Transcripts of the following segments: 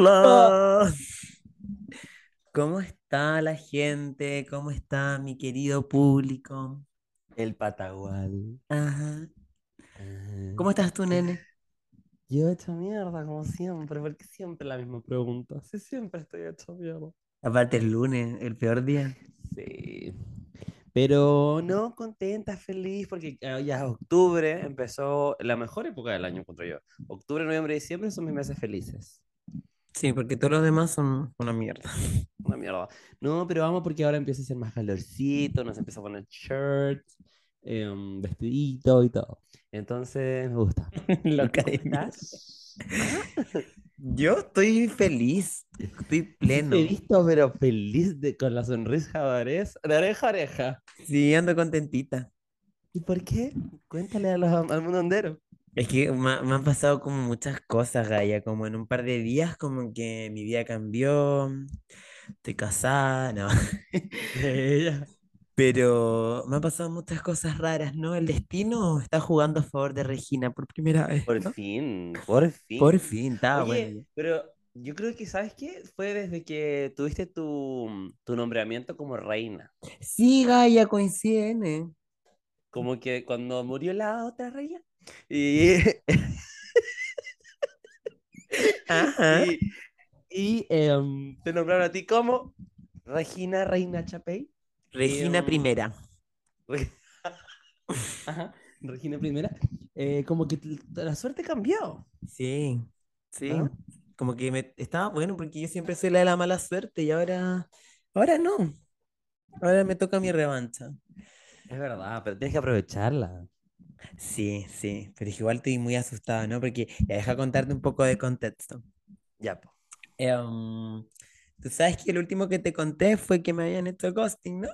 Hola. ¿Cómo está la gente? ¿Cómo está mi querido público? El patagual. Ajá. ¿Cómo estás tú, nene? Yo hecho mierda, como siempre, porque siempre la misma pregunta. Sí, siempre estoy hecho mierda. Aparte el lunes, el peor día. Sí. Pero no contenta, feliz, porque ah, ya es octubre, empezó la mejor época del año, encuentro yo. Octubre, noviembre, diciembre son mis meses felices. Sí, porque todos los demás son una mierda. Una mierda. No, pero vamos porque ahora empieza a ser más calorcito, nos empieza a poner shirts, em, vestidito y todo. Entonces, me gusta. ¿Y Loca tú de cómo estás? Yo estoy feliz, estoy pleno. Te he visto, pero feliz de, con la sonrisa de oreja a oreja. Sí, ando contentita. ¿Y por qué? Cuéntale a los- al mundo entero. Es que me, me han pasado como muchas cosas, Gaia, como en un par de días, como que mi vida cambió, estoy casada, no. Pero me han pasado muchas cosas raras, ¿no? El destino está jugando a favor de Regina por primera vez, Por ¿no? fin, por fin. Por fin, está bueno. Pero yo creo que, ¿sabes qué? Fue desde que tuviste tu, tu nombramiento como reina. Sí, Gaia, coincide. Como que cuando murió la otra reina. Y, Ajá. y, y, em, te nombraron a ti como Regina Reina Chapey. Regina em, primera. Re- Ajá, Regina primera. Eh, como que la suerte cambió. Sí, sí. ¿Ah? Como que me estaba bueno porque yo siempre soy la de la mala suerte y ahora, ahora no. Ahora me toca mi revancha. Es verdad, pero tienes que aprovecharla. Sí, sí, pero igual estoy muy asustado, ¿no? Porque ya deja contarte un poco de contexto. Ya, po. Em, tú sabes que el último que te conté fue que me habían hecho ghosting, ¿no?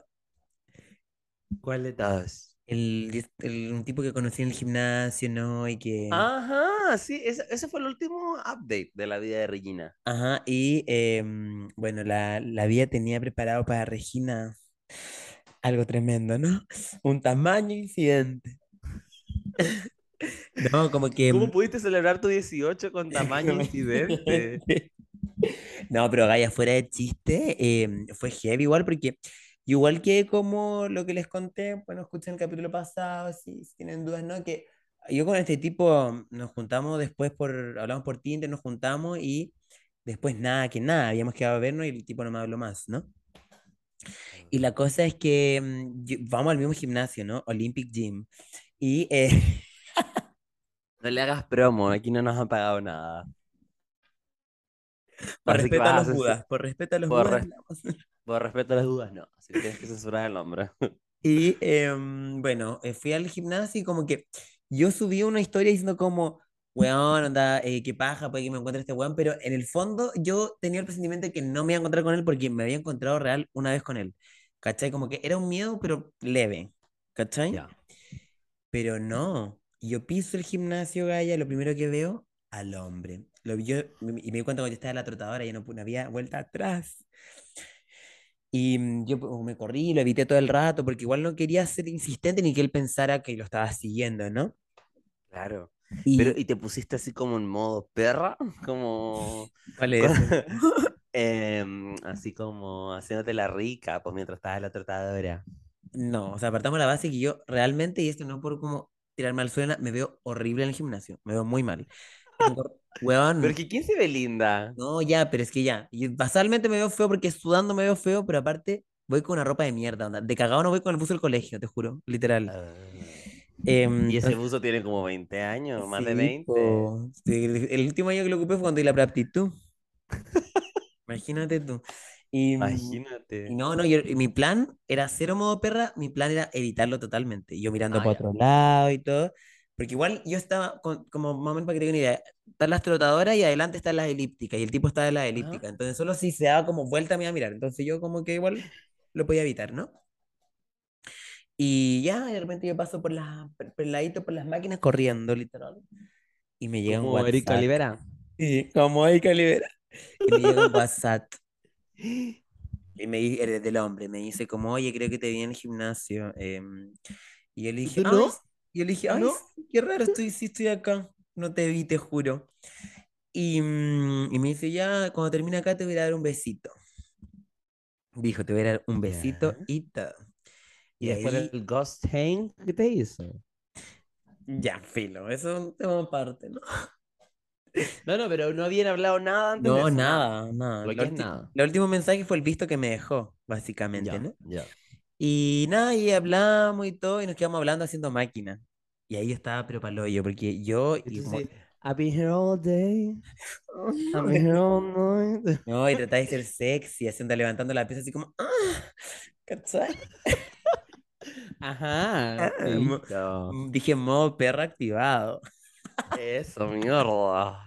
¿Cuál de todos? El, el- un tipo que conocí en el gimnasio, ¿no? Y que... Ajá, sí, ese, ese fue el último update de la vida de Regina. Ajá, y em, bueno, la, la vida tenía preparado para Regina algo tremendo, ¿no? Un tamaño incidente. No, como que... ¿Cómo pudiste celebrar tu 18 con tamaño incidente? No, pero Gaya, fuera de chiste, em, fue heavy igual porque igual que como lo que les conté, bueno, escuchen el capítulo pasado, si, si tienen dudas, ¿no? Que yo con este tipo nos juntamos después por, hablamos por Tinder, nos juntamos y después nada, que nada, habíamos quedado a vernos y el tipo no me habló más, ¿no? Y la cosa es que mm, yo- vamos al mismo gimnasio, ¿no? Olympic Gym. Y eh, No le hagas promo, aquí no nos han pagado nada. por respeto a los Budas, por respeto a los por res- hablamos. por respeto a las dudas, no. Así que tienes que censurar el nombre. Y em, bueno, eh, fui al gimnasio y como que yo subí una historia diciendo como, weón, onda, eh, qué paja, puede que me encuentre este weón, pero en el fondo yo tenía el presentimiento de que no me iba a encontrar con él porque me había encontrado real una vez con él, ¿cachai? Como que era un miedo, pero leve, ¿cachai? Ya. Pero no, yo piso el gimnasio, Gaya, lo primero que veo, al hombre. Lo, yo, y me di cuenta cuando yo estaba en la trotadora, ya no, había vuelta atrás. Y mm, yo pues, me corrí, lo evité todo el rato, porque igual no quería ser insistente ni que él pensara que lo estaba siguiendo, ¿no? Claro. Y, Pero, ¿y te pusiste así como en modo perra? Como... ¿cuál es? Em, así como haciéndote la rica, pues mientras estabas en la tratadora. No, o sea, apartamos la base que yo realmente, y esto no por como tirarme al suelo, me veo horrible en el gimnasio, me veo muy mal. Tengo, weón, Pero que ¿quién se ve linda? no, ya, pero es que ya, y basalmente me veo feo porque sudando me veo feo, pero aparte voy con una ropa de mierda, onda. De cagado no voy con el buzo del colegio, te juro, literal. Ah. Em, Y ese buzo tiene como 20 años, más de sí, 20. po, sí, el, el último año que lo ocupé fue cuando di la preaptitud. Imagínate tú. Y, mm, y Imagínate. no, no, yo- y mi plan era cero modo perra, mi plan era evitarlo totalmente. Yo mirando Ah, para ya. otro lado y todo. Porque igual yo estaba, con- como más o menos para que tengan una idea, están las trotadoras y adelante están las elípticas, y el tipo estaba en las Ajá. elípticas. Entonces solo si se daba como vuelta me iba a mirar. Entonces yo como que igual lo podía evitar, ¿no? Y ya de repente yo paso por las, por, ladito, por las máquinas corriendo, literal. Y me llega un Como Erika WhatsApp. Olivera. Sí, como. Y me llega un WhatsApp. Y me di- eres del hombre, me dice como, oye, creo que te vi en el gimnasio. em, y yo le ¿Y dije, ay, no? s- y yo le dije, ¿Tú ay, no? qué raro, estoy, sí estoy acá. No te vi, te juro. Y, mm, y me dice, ya, cuando termine acá te voy a dar un besito. Dijo, te voy a dar un besito Ya. y todo. Y Y después ahí, el ghost hang, ¿qué te hizo? ya, filo, eso es un tema aparte, ¿no? No, no, pero no habían hablado nada antes de No, eso, nada, nada. Lo La que es ulti- nada. El último mensaje fue el visto que me dejó, básicamente, Ya, ¿no? ya. Y nada, y hablamos y todo, y nos quedamos hablando haciendo máquina. Y ahí yo estaba pero pa'l porque yo, y como, I've been here all day, I've been here all night. no, y trataba de ser sexy, haciendo, levantando la pieza así como, ah, ¿cachai? Ajá, Ah, listo. Dije modo perro activado. Eso, mierda.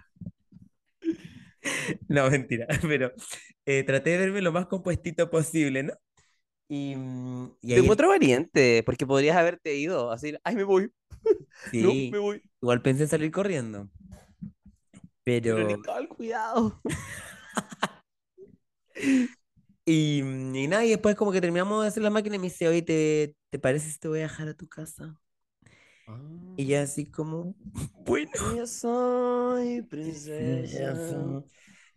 No, mentira, pero eh, traté de verme lo más compuestito posible, ¿no? Y, mm, y Te ahí, encuentro valiente, porque podrías haberte ido, así, ay, me voy, no, sí, me voy. igual pensé en salir corriendo. Pero Pero, Nicole, cuidado. y, mm, y nada, y después como que terminamos de hacer la máquina y me dice, oye, ¿te, te parece si te voy a dejar a tu casa? Y ya así como, bueno. Yo soy Sí, princesa.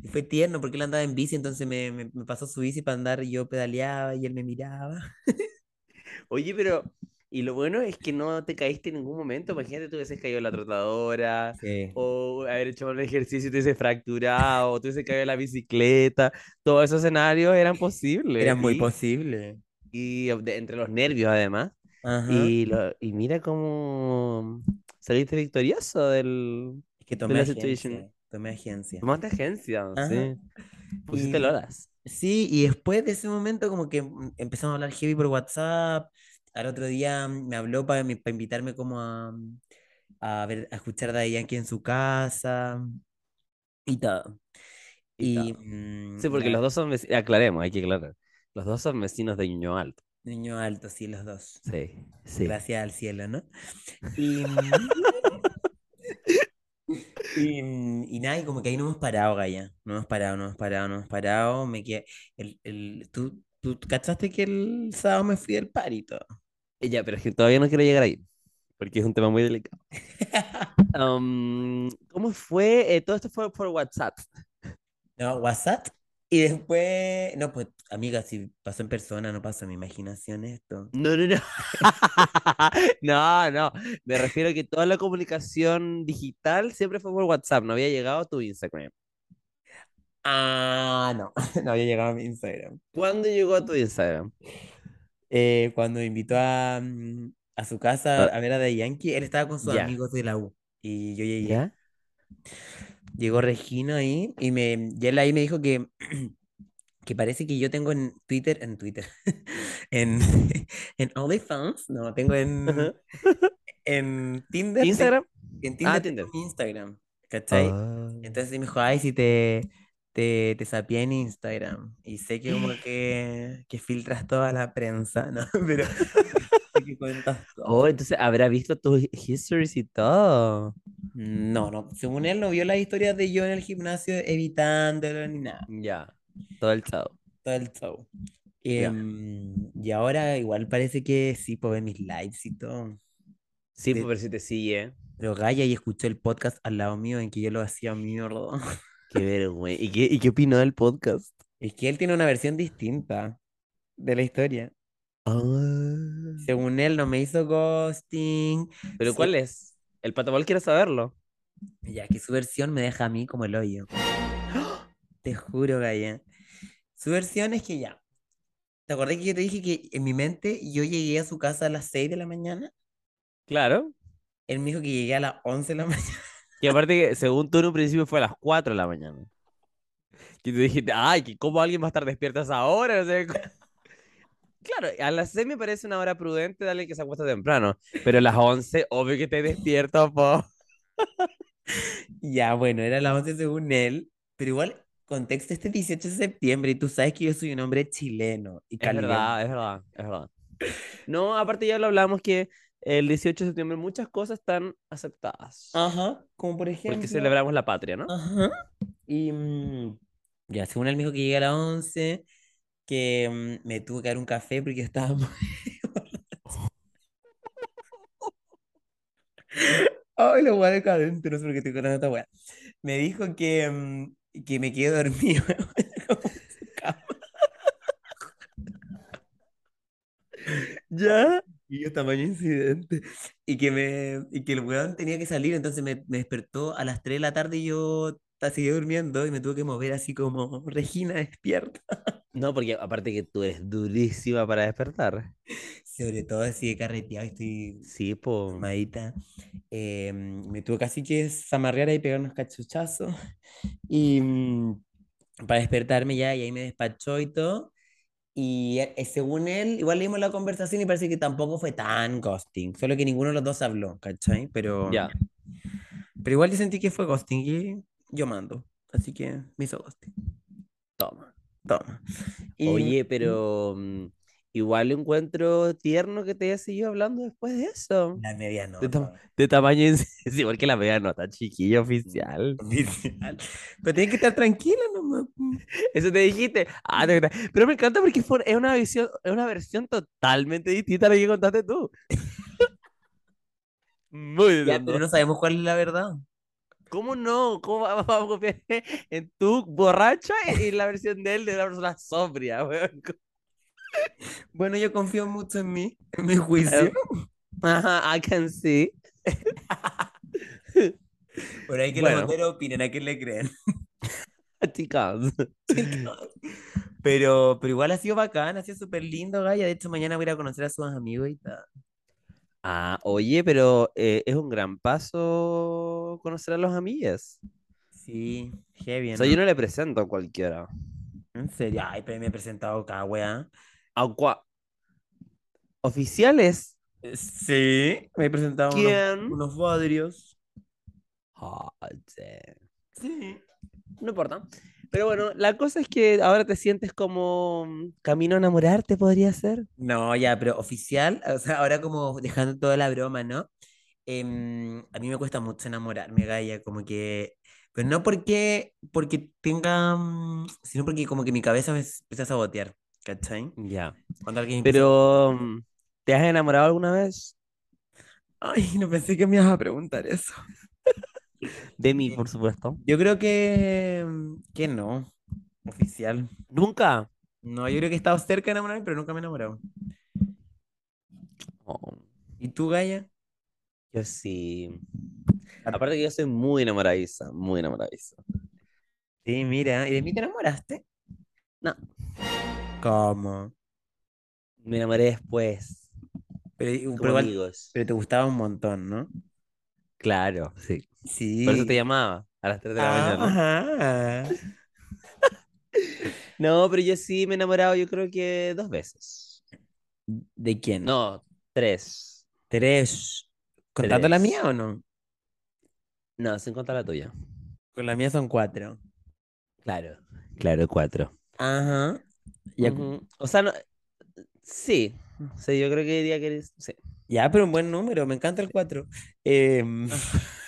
Y fue tierno porque él andaba en bici, entonces me, me- me pasó su bici para andar y yo pedaleaba y él me miraba. Oye, pero, y lo bueno es que no te caíste en ningún momento. Imagínate, tú hubieses caído en la trotadora, Sí. o haber hecho un ejercicio y te hubieses fracturado, o te hubieses caído en la bicicleta. Todos esos escenarios eran posibles. Era muy y, posible. y de- entre los nervios, además. Ajá. Y, lo- y mira cómo saliste victorioso del, Es que tomé agencia. situation. Tomé agencia. Tomaste agencia, Ajá. sí. Pusiste Y- lolas. Sí, y después de ese momento como que mm, empezamos a hablar heavy por WhatsApp. Al otro día mm, me habló para invitarme como a, mm, a ver, a escuchar Daddy Yankee en su casa y todo. Y Y, todo. Sí, porque los dos son vecinos, aclaremos, hay que aclarar. Los dos son vecinos de Ñuño Alto. Niño alto, sí, los dos. Sí, sí. Gracias al cielo, ¿no? Y, y, y nada, y como que ahí no hemos parado, Gaya. No hemos parado, no hemos parado, no hemos parado. Me quedé. El, el, ¿tú, tú cachaste que el sábado me fui del parito? Y Ya, pero es que todavía no quiero llegar ahí, porque es un tema muy delicado. Am, ¿cómo fue? Eh, todo esto fue por WhatsApp. No, WhatsApp. Y después. No, pues, amiga, si pasó en persona, no pasó en mi imaginación esto. No, no, no. No, no. Me refiero a que toda la comunicación digital siempre fue por WhatsApp, no había llegado a tu Instagram. Ah, no. No había llegado a mi Instagram. ¿Cuándo llegó a tu Instagram? Eh, cuando me invitó a, mm, a su casa Ah. a ver a Daddy Yankee, él estaba con sus Ya. amigos de la U. Y yo llegué. ¿Ya? Llegó Regina ahí y, me, y él ahí me dijo que, que parece que yo tengo en Twitter, en Twitter, en, en OnlyFans, no, tengo en, en Tinder, ¿Instagram? en Ah, Tinder Tinder. tengo mi Instagram, ¿cachai? Ah. Entonces me dijo, ay, si te, te, te sapié en Instagram y sé que como que, que filtras toda la prensa, ¿no? Pero sé que cuentas todo. Oh, entonces habrá visto tus histories y todo. No, no, según él no vio las historias de yo en el gimnasio evitándolo ni nada. Ya, todo el chao. todo el show. Ya. Em, y ahora igual parece que sí puedo ver mis lives y todo. Sí, De- pues, pero si te sigue. Pero Gaia y escuchó el podcast al lado mío en que yo lo hacía mierda. Qué vergüenza. ¿Y qué, y qué opinó del podcast? Es que él tiene una versión distinta de la historia. Ah. Según él no me hizo ghosting. ¿Pero Sí. cuál es? El patabol quiere saberlo. Ya que su versión me deja a mí como el hoyo. Te juro, Gaia. Su versión es que ya. ¿Te acordás que yo te dije que en mi mente yo llegué a su casa a las 6 de la mañana? Claro. Él me dijo que llegué a las 11 de la mañana. Y aparte que según tú en un principio fue a las 4 de la mañana. Que tú dijiste, ay, que ¿cómo alguien va a estar despierto a esa hora? No sé. Claro, a las 6 me parece una hora prudente darle que se acuesta temprano. Pero a las 11, obvio que te despierto, po. Ya, bueno, era las 11 según él, pero igual, contexto este 18 de septiembre y tú sabes que yo soy un hombre chileno y Es verdad, es verdad, es verdad. No, aparte ya lo hablamos que el 18 de septiembre muchas cosas están aceptadas. Ajá, como por ejemplo. Porque celebramos la patria, ¿no? Ajá. Y mm, ya, según él me dijo que llegué a las 11, que mm, me tuvo que dar un café porque estaba muy. Ay, la weá decadente, no sé por qué estoy contando esta weá. Me dijo que, mm, que me quedé dormido. ¿Ya? Y yo, tamaño incidente. Y que, me, y que el weón tenía que salir, entonces me, me despertó a las 3 de la tarde y yo ta- seguí durmiendo y me tuve que mover así como Regina despierta. No, porque aparte que tú eres durísima para despertar. Sobre todo así de carreteado, estoy Sí, po. Eh, me tuve casi que zamarrear y pegar unos cachuchazos. Y mm, para despertarme ya, y ahí me despachó y todo. Y eh, según él, igual leímos la conversación y parece que tampoco fue tan ghosting, solo que ninguno de los dos habló, ¿cachai? Pero, Ya. pero igual yo sentí que fue ghosting y yo mando, así que me hizo ghosting. Toma. Toma. Y, Oye, pero mm, igual encuentro tierno que te haya seguido hablando después de eso. La media De, nota. de tamaño es igual que la media nota, chiquilla oficial. oficial. Pero tienes que estar tranquila nomás. Eso te dijiste. Ah, te- pero me encanta porque fue, es una visión, es una versión totalmente distinta a la que contaste tú. Muy Ya, distinto. pero no sabemos cuál es la verdad. ¿Cómo no? ¿Cómo va- vamos a confiar en tu borracha y en la versión de él de la persona sobria, weón? Bueno, yo confío mucho en mí, en mi juicio. Ajá, I can see. Por ahí que Bueno. los moteros opinen, ¿a quién le creen? Chicas. Pero, pero igual ha sido bacán, ha sido súper lindo, Gaya. De hecho, mañana voy a ir a conocer a sus amigos y tal. Ah, oye, pero eh, es un gran paso conocer a los amigues. Sí, heavy, O sea, yo no le presento a cualquiera. En serio, ay, pero me he presentado acá, weá. A cua- ¿Oficiales? Sí, me he presentado a unos, ¿Quién? unos bodrios. Sí. Sí. No importa. Pero bueno, la cosa es que ahora te sientes como mm, camino a enamorarte, podría ser. No, ya, pero oficial, o sea, ahora como dejando toda la broma, ¿no? Em, a mí me cuesta mucho enamorarme, Gaya, como que, pero no porque, porque tenga, mm, sino porque como que mi cabeza me empieza a sabotear, ¿cachai? Ya. Cuando alguien Pero, mm, ¿te has enamorado alguna vez? Ay, no pensé que me ibas a preguntar eso. De mí, por supuesto. Yo creo que, mm, que no, oficial. ¿Nunca? No, yo creo que he estado cerca de enamorarme, pero nunca me he enamorado. Oh, ¿Y tú, Gaya? Yo sí. Aparte que yo soy muy enamoradiza, muy enamoradiza. Sí, mira, ¿y de mí te enamoraste? No, ¿Cómo? me enamoré después, Pero, amigos. pero te gustaba un montón, ¿no? Claro, sí. Sí. Por eso te llamaba a las 3 de la mañana. Ajá. No, pero yo sí me he enamorado, yo creo que dos veces. ¿De quién? No, tres. Tres. ¿Contando la mía o no? No, sin contar la tuya. Con la mía son cuatro. Claro, claro, cuatro. Ajá. Ya. O sea, no, sí, sí, yo creo que diría que eres, sí. ya, pero un buen número, me encanta el cuatro. Em,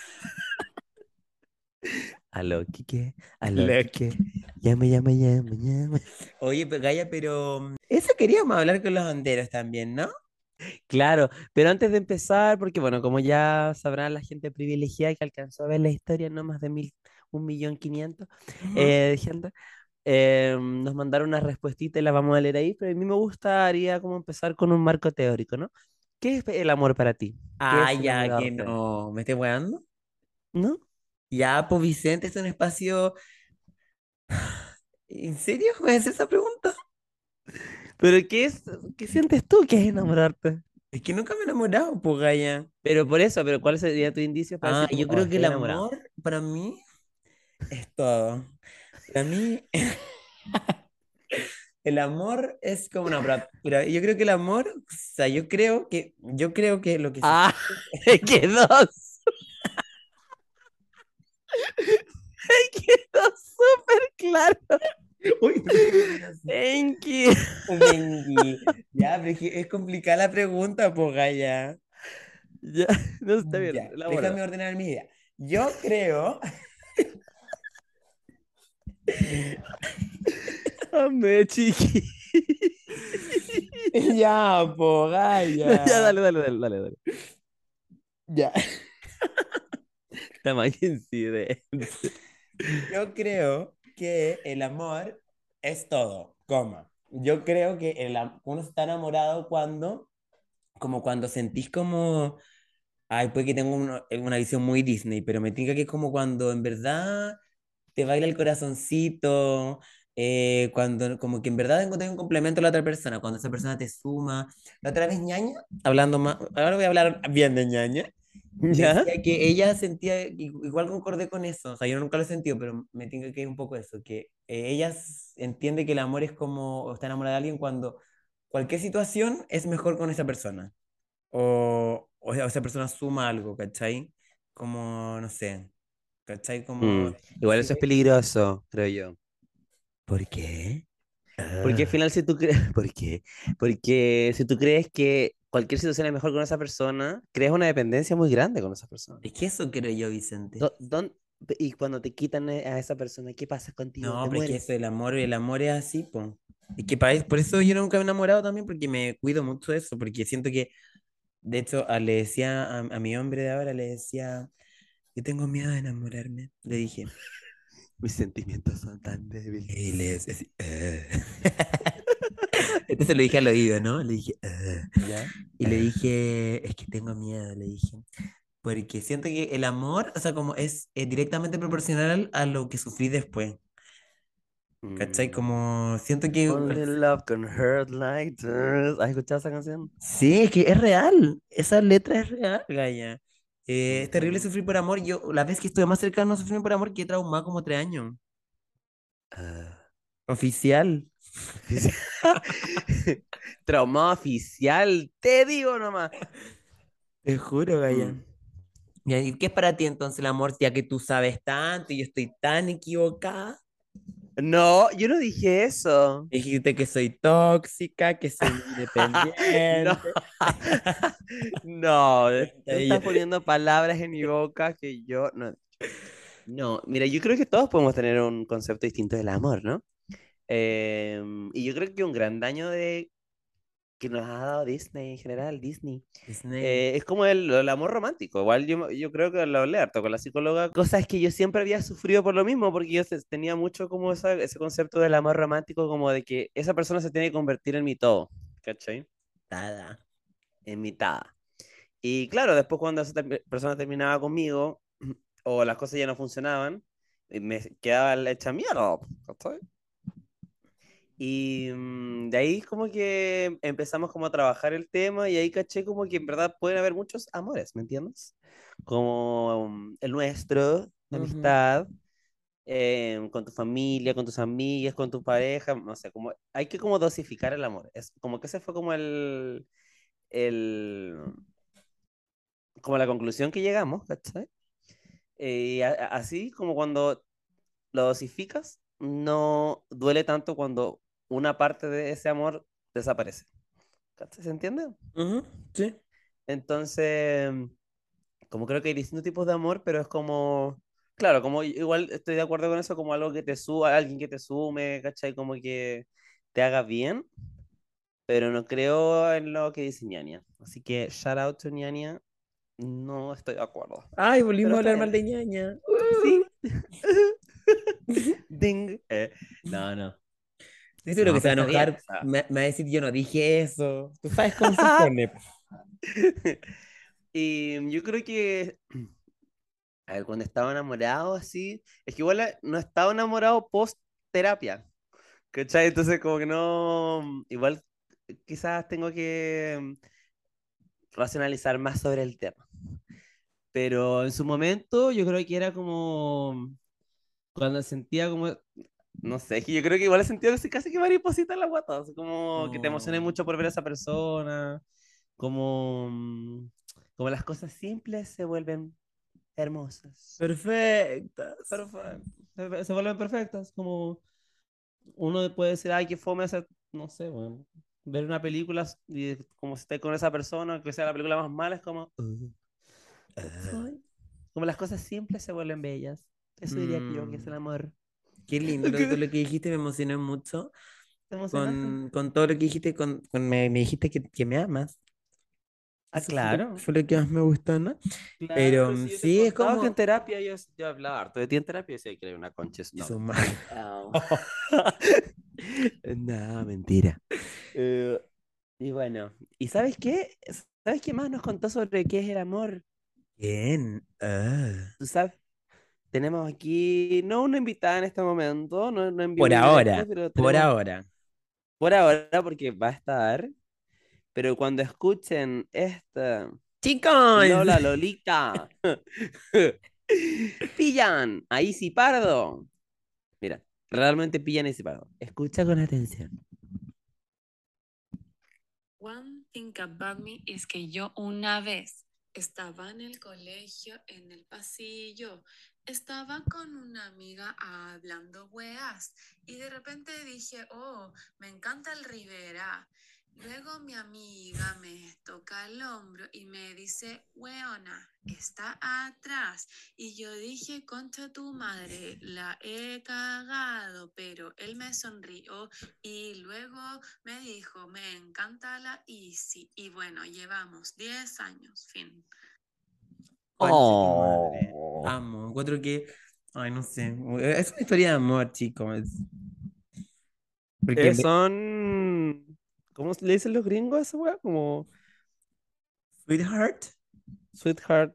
Aló, Kike, aló, Kike, llame, llame, llame, llame. oye, Gaya, pero mm, eso queríamos hablar con los banderos también, ¿no? Claro, pero antes de empezar, porque bueno, como ya sabrán la gente privilegiada que alcanzó a ver la historia, no más de mil, un millón quinientos eh, de gente, eh, nos mandaron una respuestita y la vamos a leer ahí, pero a mí me gustaría como empezar con un marco teórico, ¿no? ¿Qué es el amor para ti? Ah, ya, que no. ¿Me estoy weando? ¿No? Ya, pues Vicente, es un espacio. ¿En serio? ¿Me haces esa pregunta? ¿Pero qué es, qué sientes tú que es enamorarte? Es que nunca me he enamorado, pues Gaya. Pero por eso, pero ¿cuál sería tu indicio para Ah, decir yo creo "Oh, que el enamorado"? amor para mí es todo. Para mí, el amor es como una pra- pero yo creo que el amor, o sea, yo creo que, yo creo que lo que se- Ah, me quedó. Me quedó súper claro. Uy, you. Mengui. Ya, pero es que es complicada la pregunta, pues Gaya. Ya, no está bien. Ya, déjame ordenar mi idea. Yo creo, Amé, chiqui. ya, pues Gaya. Ya, dale, dale, dale, dale, dale. Ya. La más incidente. Yo creo que el amor es todo, coma. Yo creo que el, uno está enamorado cuando, como cuando sentís como, ay, puede que tenga una, una visión muy Disney, pero me tinca que es como cuando en verdad te baila el corazoncito, eh, cuando como que en verdad encontré un complemento a la otra persona, cuando esa persona te suma. La otra vez ñaña, hablando más, ahora voy a hablar bien de ñaña. ¿Ya? Decía que ella sentía, igual concordé con eso, o sea, yo nunca lo he sentido, pero me tengo que ir un poco eso, que eh, ella entiende que el amor es como, o está enamorada de alguien cuando cualquier situación es mejor con esa persona, o, o esa persona suma algo, ¿cachai? Como, no sé, ¿cachai? Como, Mm, Igual eso es peligroso, creo yo. ¿por qué? Porque al Ah, final si tú crees, ¿por qué? Porque si tú crees que cualquier situación es mejor con esa persona, creas una dependencia muy grande con esa persona. es que eso creo yo, Vicente. Do- don- y cuando te quitan e- a esa persona, ¿qué pasa contigo? No, pero es que eso, el amor, el amor es así, po. Es que pa- por eso yo nunca me he enamorado también, porque me cuido mucho de eso, porque siento que De hecho, a- le decía a, a mi hombre de ahora, le decía, yo tengo miedo de enamorarme. Le dije, Mis sentimientos son tan débiles. y le decía "Eh". Se lo dije al oído, ¿no? Le dije, "Eh". ¿Ya? y le dije, es que tengo miedo, le dije. Porque siento que el amor, o sea, como es, eh, directamente proporcional a lo que sufrí después. ¿Cachai? Mm. Como siento que... Only love can hurt like this. ¿Has escuchado esa canción? Sí, es que es real. Esa letra es real, Gaya. Eh, es terrible Ujú. sufrir por amor. Yo, la vez que estuve más cercano a sufrir por amor, quedé traumado como tres años. Ah. Oficial. Trauma oficial, te digo nomás. Te juro, Gaya. Mm. ¿Y qué es para ti entonces el amor, ya que tú sabes tanto y yo estoy tan equivocada? No, yo no dije eso. Dijiste que soy tóxica, que soy independiente. No, tú Ella- estás poniendo palabras en mi boca que yo no. No, mira, yo creo que todos podemos tener un concepto distinto del amor, ¿no? Em, y yo creo que un gran daño de que nos ha dado Disney en general, Disney, Disney. eh, es como el, el amor romántico. Igual yo, yo creo que lo hablé harto con la psicóloga. Cosas que yo siempre había sufrido por lo mismo, porque yo tenía mucho como esa- ese concepto del amor romántico, como de que esa persona se tiene que convertir en mi todo, ¿cachai? Tada. En mitad. Y claro, después cuando esa persona terminaba conmigo, o las cosas ya no funcionaban, eh, me quedaba hecha mierda, ¿cachai? Y mm, de ahí como que empezamos como a trabajar el tema y ahí caché como que en verdad pueden haber muchos amores, ¿me entiendes? Como mm, el nuestro, la Ujú. amistad, eh, con tu familia, con tus amigas, con tu pareja, no sé, como hay que como dosificar el amor. Es como que ese fue como el, el, como la conclusión que llegamos, ¿cachai? Eh, y a- así como cuando lo dosificas, no duele tanto cuando una parte de ese amor desaparece. ¿Se entiende? Sí. Entonces, como creo que hay distintos tipos de amor, pero es como, claro, como igual estoy de acuerdo con eso, como algo que te suba, alguien que te sume, ¿cachai? Como que te haga bien, pero no creo en lo que dice Ñaña. Así que, shout out to Ñaña, no estoy de acuerdo. Ay, volvimos a hablar mal de ñaña. Sí. Ding. Eh, no, no. Seguro No, que se va a enojar. Me, me va a decir, yo no dije eso. Tú sabes cómo se pone. po. Y yo creo que, a ver, cuando estaba enamorado así, es que igual no estaba enamorado post terapia, ¿cachai? Entonces como que no, igual quizás tengo que mm, racionalizar más sobre el tema. Pero en su momento yo creo que era como, cuando sentía como, no sé, es que yo creo que igual he sentido casi, casi que mariposita en la guata, así como que te emocioné Oh. mucho por ver a esa persona, como, mm, como las cosas simples se vuelven hermosas. Perfectas. Perfecto. Se, vuelven perfectas, como uno puede decir, ay, qué fome hacer, no sé, bueno, ver una película y como si esté con esa persona, que sea la película más mala, es como, "Uh, ay". como las cosas simples se vuelven bellas. Eso diría que yo, que es el Mm. amor. Qué lindo todo lo que dijiste, me emocioné mucho. Con, con todo lo que dijiste, con, con me, me dijiste que, que me amas. Ah, claro. fue lo que más me gustó, ¿no? Pero Claro, mm, si yo te sí, es que en como... terapia yo, yo hablaba harto de ti en terapia y decía que era una concha. No, mentira. no, mentira. Eh, y bueno, ¿y sabes qué? ¿Sabes qué más nos contó sobre qué es el amor? Bien. ah. Tú sabes, tenemos aquí, no una invitada en este momento, no, no Por ahora, por ahora. por ahora, porque va a estar. Pero cuando escuchen esta Chicos. Lola Lolita, pillan a Isi Pardo. Mira, realmente pillan a Isi Pardo. Escucha con atención. One thing about me es que yo una vez estaba en el colegio, en el pasillo, estaba con una amiga hablando weas y de repente dije, oh, me encanta el Rivera. Luego mi amiga me toca el hombro y me dice, weona, está atrás. Y yo dije, contra tu madre, la he cagado, pero él me sonrió y luego me dijo, me encanta la Easy. Y bueno, llevamos 10 años, fin. Madre. Oh. Amo. Encuentro que. Ay, no sé. Es una historia de amor, chicos. Porque Eh, son. ¿Cómo le dicen los gringos a esa wea? Como Sweetheart. Sweetheart.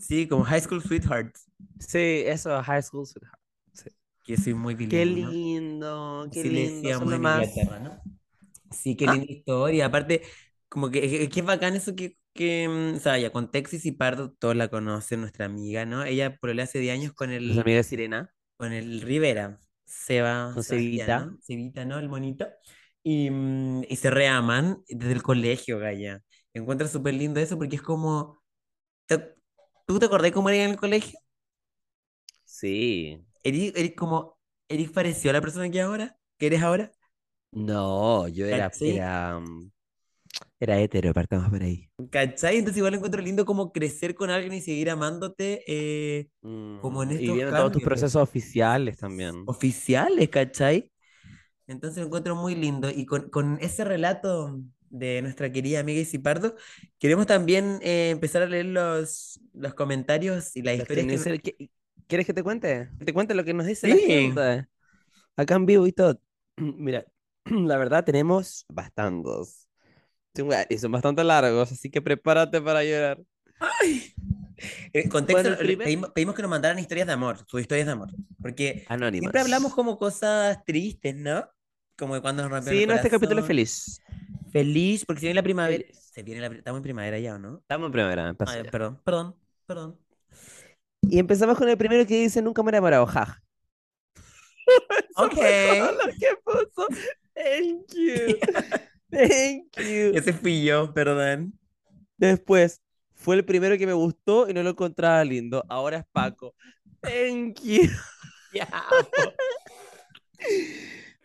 Sí, como High School Sweetheart. Sí, eso, High School Sweetheart. Que soy muy Qué bilingüe, ¿no? lindo, qué lindo. Sí, qué Ah. linda historia. Aparte, como que, que, que es bacán eso que, que, mm, o sea, ya con Texas y Pardo todos la conocen, nuestra amiga, ¿no? Ella por hace 10 años con el, amiga Sirena. con el Rivera, Seba, Con Cevita. ¿no? Cevita, ¿no? El monito. Y, mm, y se reaman desde el colegio, Gaya. Encuentro súper lindo eso porque es como... ¿te- ¿Tú te acordás cómo era en el colegio? Sí. ¿Eres, eres como... ¿Eres parecido a la persona que ahora? ¿Que eres ahora? No, yo era, era hetero, partamos por ahí. ¿Cachai? Entonces igual encuentro lindo como crecer con alguien y seguir amándote eh, como en Mm, Y estos viendo todos tus procesos oficiales también. oficiales, ¿cachai? Entonces lo encuentro muy lindo. Y con, con ese relato de nuestra querida amiga Isi Pardo, queremos también eh, empezar a leer los, los comentarios y las historias que... nos dice- ¿qui- ¿Quieres que te cuente? Que te cuente lo que nos dice Sí. la gente. Acá en vivo y todo. Mira, la verdad tenemos bastantes. Y son bastante largos, así que prepárate para llorar. Eh, contexto, Bueno, primer- pedimos, pedimos que nos mandaran historias de amor, sus historias de amor. Porque siempre hablamos como cosas tristes, ¿no? Como de cuando nos rompieron Sí, el no, este capítulo es feliz. Feliz, porque se viene la primavera. Feliz. Se viene la, estamos en primavera ya, ¿o no? Estamos en empezó Ay, ya. perdón, perdón, perdón. Y empezamos con el primero que dice nunca me he enamorado, ja. Ok. Todo lo que puso. Thank you. Thank you. Ese fui yo, perdón. Después, fue el primero que me gustó y no lo encontraba lindo. Ahora es Paco. Thank you.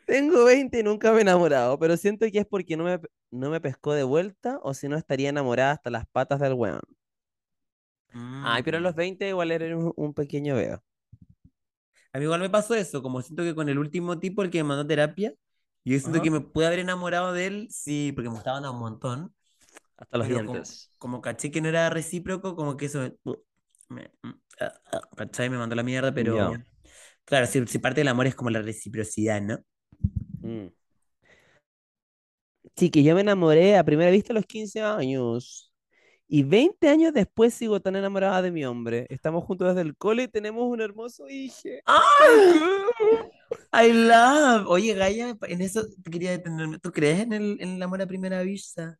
Tengo 20 y nunca me he enamorado, pero siento que es porque no me, no me pescó de vuelta o si no estaría enamorada hasta las patas del weón. Ay, pero a los Mm. 20 igual era un, un pequeño veo. A mí igual me pasó eso, como siento que con el último tipo, el que me mandó terapia, yo siento Ajá. que me pude haber enamorado de él, sí, porque me gustaba un montón, Hasta los como, dientes. como caché que no era recíproco, como que eso me, me- mm, ah, ah, ¿cachai? Me mandó la mierda, pero claro, si, si parte del amor es como la reciprocidad, ¿no? Mm. Sí, que yo me enamoré a primera vista a los 15 años. Y 20 años después sigo tan enamorada de mi hombre. Estamos juntos desde el cole y tenemos un hermoso hijo. I love. Oye, Gaia, en eso te quería detenerme. ¿Tú crees en el, en el amor a primera vista?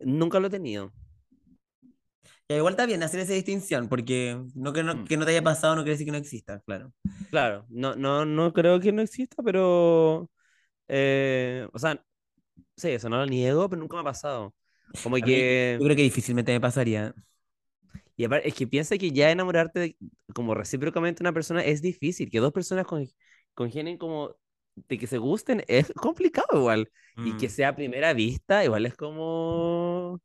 Nunca lo he tenido. Ya, igual está bien hacer esa distinción, porque no que, no Mm. que no te haya pasado no quiere decir que no exista, claro. Claro, no, no, no creo que no exista, pero. eh, o sea, sí, eso no lo niego, pero nunca me ha pasado. Como A mí, que. yo creo que difícilmente me pasaría. Y aparte, es que piensa que ya enamorarte de- como recíprocamente de una persona es difícil. Que dos personas con, congenien como de que se gusten es complicado igual. Y que Mm, sea a primera vista, igual es como.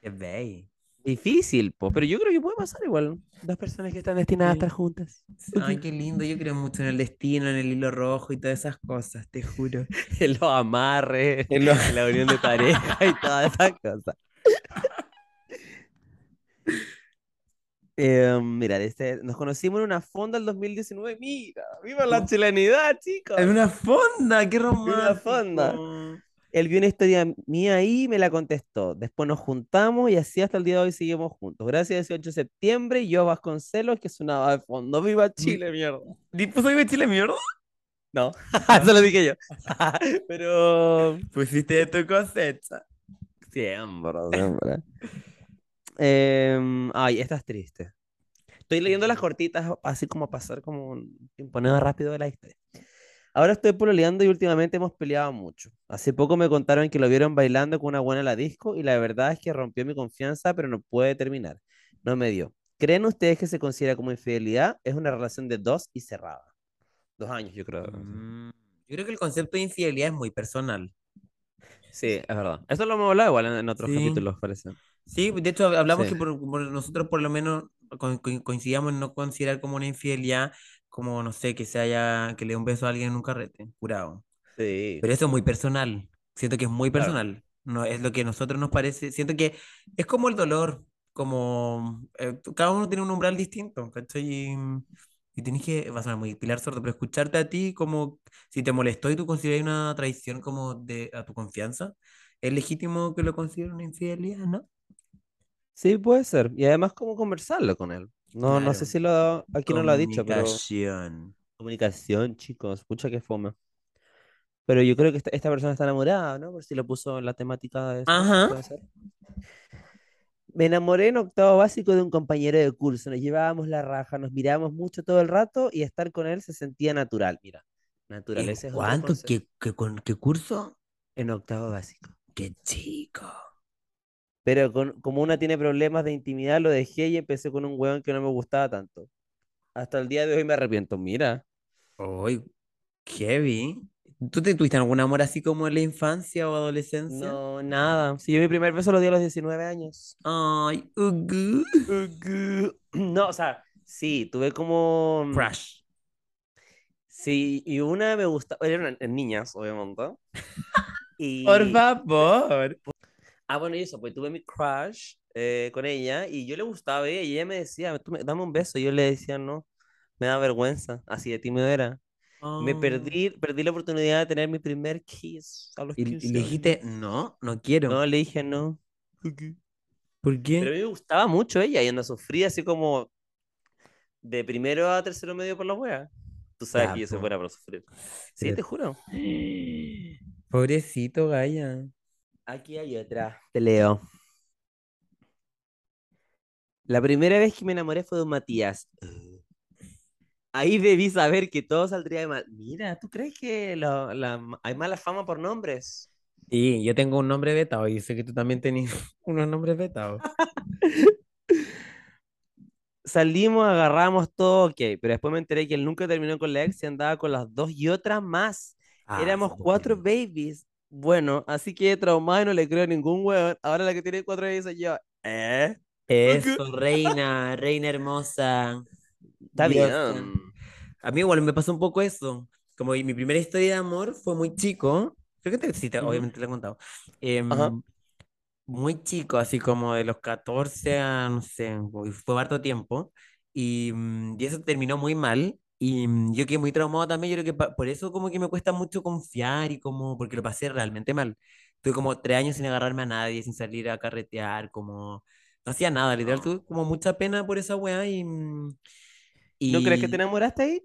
qué bey. Difícil, pues, pero yo creo que puede pasar igual. Dos personas que están destinadas a estar juntas. Ay, qué lindo. Yo creo mucho en el destino, en el hilo rojo y todas esas cosas, te juro. En los amarres, En lo- en la unión de pareja y todas esas cosas. Eh, mira, este, nos conocimos en una fonda el 2019. Mira, viva la chilenidad, chicos. En una fonda, qué una romántico. fonda. Él vio una historia mía ahí y me la contestó. Después nos juntamos y así hasta el día de hoy seguimos juntos. Gracias, 18 de septiembre, yo Vasconcelos, que sonaba de fondo. ¡Viva Chile, mierda! ¿Tipo soy de Chile, mierda? No, eso lo dije yo. Pero. Pusiste de tu cosecha. Siempre, siempre. Em, ay, esta es triste. Estoy leyendo las cortitas, así como pasar como un imponente rápido de la historia. Ahora estoy pololeando y últimamente hemos peleado mucho. Hace poco me contaron que lo vieron bailando con una buena en la disco y la verdad es que rompió mi confianza, pero no puede terminar. No me dio. ¿Creen ustedes que se considera como infidelidad? Es una relación de dos y cerrada. Dos años, yo creo. Mm, Yo creo que el concepto de infidelidad es muy personal. Sí, es verdad. Esto lo hemos hablado igual en, en otros Sí. capítulos, parece. Sí, de hecho hablamos Sí. que por, por nosotros por lo menos co- co- coincidíamos en no considerar como una infidelidad, como no sé, que se haya, que le dé un beso a alguien en un carrete, curado. Sí. Pero eso es muy personal. Siento que es muy Claro. personal. No es lo que a nosotros nos parece. Siento que es como el dolor, como eh, cada uno tiene un umbral distinto, ¿cachai? Y, y tenés que, va a sonar muy pilar sordo, pero escucharte a ti como si te molestó y tú consideras una traición como de a tu confianza, es legítimo que lo consideren una infidelidad, ¿no? Sí, puede ser. Y además, cómo conversarlo con él. No, no sé si lo, aquí no lo ha dicho, pero Comunicación. comunicación, chicos, pucha que fome. Pero yo creo que esta, esta persona está enamorada, ¿no? Por si lo puso en la temática de eso. Ajá. puede ser. Me enamoré en octavo básico de un compañero de curso. Nos llevábamos la raja, nos mirábamos mucho todo el rato y estar con él se sentía natural. Mira, ¿En naturaleza es otro cuánto? ¿Qué, qué, con- qué curso? En octavo básico. ¡Qué chico! Pero con- como una tiene problemas de intimidad, lo dejé y empecé con un hueón que no me gustaba tanto. Hasta el día de hoy me arrepiento. Mira. ¡Uy! Heavy. ¿Tú te tuviste algún amor así como en la infancia o adolescencia? No, nada. Si yo mi primer beso lo di a los 19 años. Ay, ugu. No, o sea, sí, tuve como... Crush. Sí, y una me gustaba, eran niñas, obviamente. Y... Por favor. Ah, bueno, y eso, pues tuve mi crush eh, con ella y yo le gustaba ella y ella me decía, "Tú me- dame un beso. Y yo le decía, no, me da vergüenza, así de tímido era. Me Oh. perdí, perdí la oportunidad de tener mi primer kiss a los Y, y 15 le dijiste, no, no quiero. No, le dije no. ¿Por qué? Pero a mí me gustaba mucho ella y anda sufría así como de primero a tercero medio por la wea. Tú sabes Ya, que yo soy buena para sufrir. Sí, Pero- te juro. Pobrecito, Gaya. Aquí hay otra. Te leo. La primera vez que me enamoré fue de un Matías. Ahí debí saber que todo saldría de mal. Mira, ¿tú crees que la- la- hay mala fama por nombres? Y yo tengo un nombre vetado y sé que tú también tenías unos nombres vetados. Salimos, agarramos todo, ok, pero después me enteré que él nunca terminó con la ex y andaba con las dos y otras más. Ah, Éramos sí, cuatro babies. Bueno, así que traumado y no le creo a ningún hueón. Ahora la que tiene cuatro babies soy yo. ¿Eh? Eso, reina, reina hermosa. Está bien. A mí igual me pasó un poco eso. Como mi primera historia de amor fue muy chico. Creo que te, sí, te- obviamente te he contado. Em, muy chico, así como de los 14 a, no sé, fue harto tiempo. Y, mm, y eso terminó muy mal. Y mm, yo quedé muy traumado también. Yo creo que por eso como que me cuesta mucho confiar y como, porque lo pasé realmente mal. Tuve como tres años sin agarrarme a nadie, sin salir a carretear, como... No hacía nada, literal. Tuve como mucha pena por esa weá y... mm, ¿No crees que te enamoraste ahí?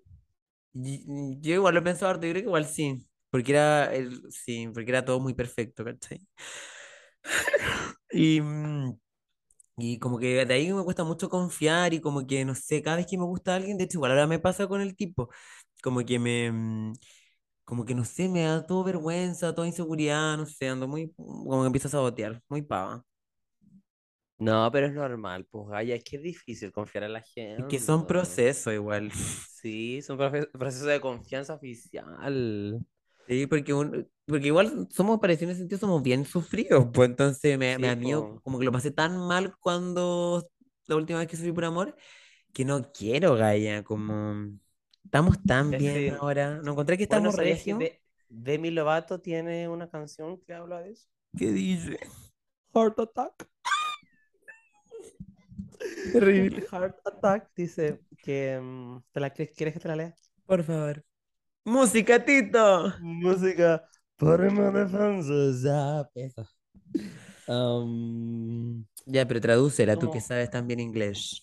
y- Yo igual lo he pensado harto, yo creo que igual sí, porque era, el, sí, porque era todo muy perfecto, ¿cachai? Y, mm, y como que de ahí me cuesta mucho confiar y como que, no sé, cada vez que me gusta alguien, de hecho igual ahora me pasa con el tipo, como que me, mm, como que no sé, me da todo vergüenza, toda inseguridad, no sé, ando muy, como que empiezo a sabotear, muy pava. No, pero es normal, pues, Gaya, es que es difícil confiar en la gente. Es que son procesos igual. Sí, son procesos de confianza oficial. Sí, porque, un- porque igual somos parecidos en ese sentido, somos bien sufridos, pues entonces me, me da miedo, como que lo pasé tan mal cuando la última vez que sufrí por amor, que no quiero, Gaia, como estamos tan bien ahora, ¿no encontré que bueno, estamos ¿sabías que regios? de, Demi Lovato tiene una canción que habla de eso? ¿Qué dice? Heart Attack. Terrible. Heart Attack dice que... mm, ¿te la, quieres quieres que te la lea? Por favor. Música, Tito. Música para mi defensa. Eso. Um, Ya, pero tradúcela, tú que sabes también inglés.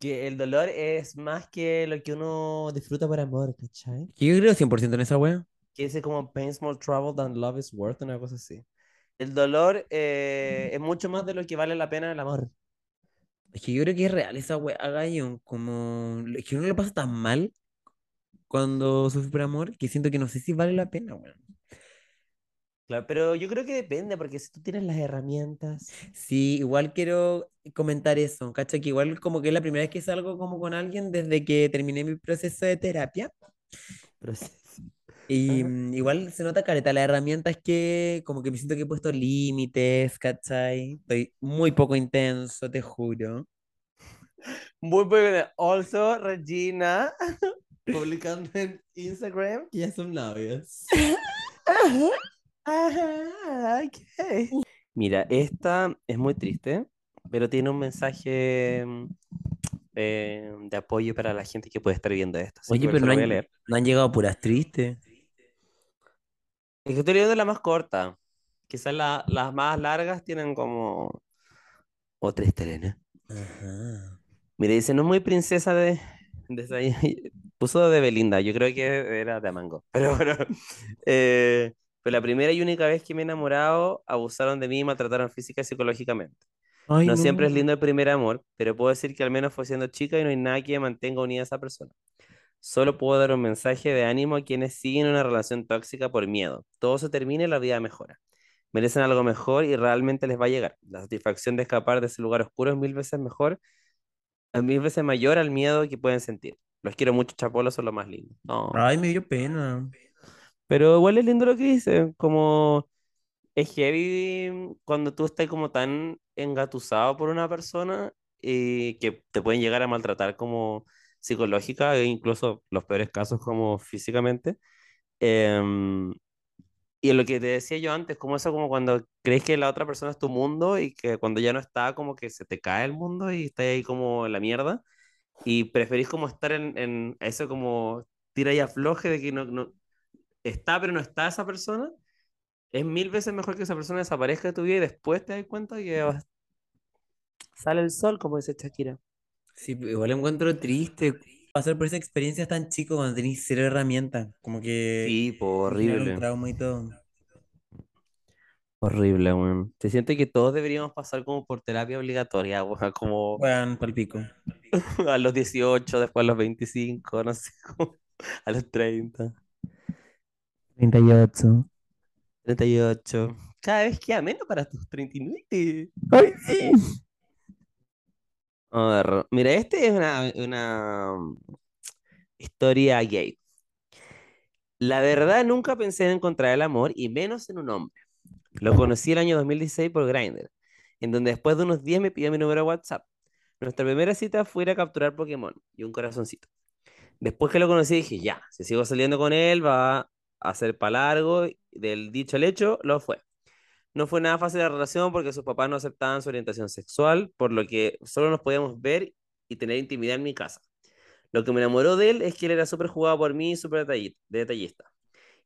que el dolor es más que lo que uno disfruta por amor, ¿cachai? Yo creo 100% en esa wea. Que dice como pain's more trouble than love is worth, una cosa así. El dolor eh, es mucho más de lo que vale la pena el amor. Es que yo creo que es real esa wea, Gallo. Como. Es que uno lo pasa tan mal cuando sufre por amor que siento que no sé si vale la pena, weón. Claro, pero yo creo que depende, porque si tú tienes las herramientas. Sí, igual quiero comentar eso, ¿cachai? Que igual como que es la primera vez que salgo como con alguien desde que terminé mi proceso de terapia. proceso. Y Ajá. mm, igual se nota careta las herramientas que como que me siento que he puesto límites, ¿cachai? Estoy muy poco intenso, te juro. Muy bueno. Also, Regina, publicando en Instagram que ya son novios. Ajá, ok. Mira, esta es muy triste, pero tiene un mensaje mm, eh, de apoyo para la gente que puede estar viendo esto. así Oye, pero no han, leer. no han llegado puras tristes. Es que estoy leyendo la más corta. Quizás la- las más largas tienen como otra ¿no? Ajá. Mira, dice, no es muy princesa de... de Puso de Belinda, yo creo que era de Mango. Pero, pero, eh, pero la primera y única vez que me he enamorado, abusaron de mí y maltrataron física y psicológicamente. Ay, No siempre es no. lindo el primer amor, pero puedo decir que al menos fue siendo chica y no hay nada que mantenga unida a esa persona. Solo puedo dar un mensaje de ánimo a quienes siguen una relación tóxica por miedo. Todo se termina y la vida mejora. Merecen algo mejor y realmente les va a llegar. La satisfacción de escapar de ese lugar oscuro es mil veces mejor, a mil veces mayor al miedo que pueden sentir. Los quiero mucho, chapolos son lo más lindo. No. Ay, me dio pena. Pero igual es lindo lo que dice, como es heavy cuando tú estás como tan engatusado por una persona y que te pueden llegar a maltratar como psicológica e incluso los peores casos como físicamente. Em, y lo que te decía yo antes, como eso como cuando crees que la otra persona es tu mundo y que cuando ya no está como que se te cae el mundo y estás ahí como en la mierda y preferís como estar en, en eso como tira y afloje de que no, no está pero no está esa persona es mil veces mejor que esa persona desaparezca de tu vida y después te das cuenta que vas- sale el sol, como dice Shakira. Sí, igual encuentro triste pasar por esa experiencia tan chico cuando tenés cero herramientas. Como que Sí, po, genera un horrible. trauma y todo. Horrible, weón. Se siente que todos deberíamos pasar como por terapia obligatoria, weón, como Weón, palpico. a los 18, después a los 25, no sé, como a los 30, 38. 38. Cada vez queda menos para tus 39. ¡Ay, sí! A ver, mira, este es una, una um, historia gay. La verdad, nunca pensé en encontrar el amor y menos en un hombre. Lo conocí el año 2016 por Grindr, en donde después de unos días me pidió mi número de WhatsApp. Nuestra primera cita fue ir a capturar Pokémon y un corazoncito. Después que lo conocí dije, ya, si sigo saliendo con él va a ser para largo. Del dicho al hecho, lo fue. No fue nada fácil la relación porque sus papás no aceptaban su orientación sexual, por lo que solo nos podíamos ver y tener intimidad en mi casa. Lo que me enamoró de él es que él era súper jugado por mí y súper detalli- detallista.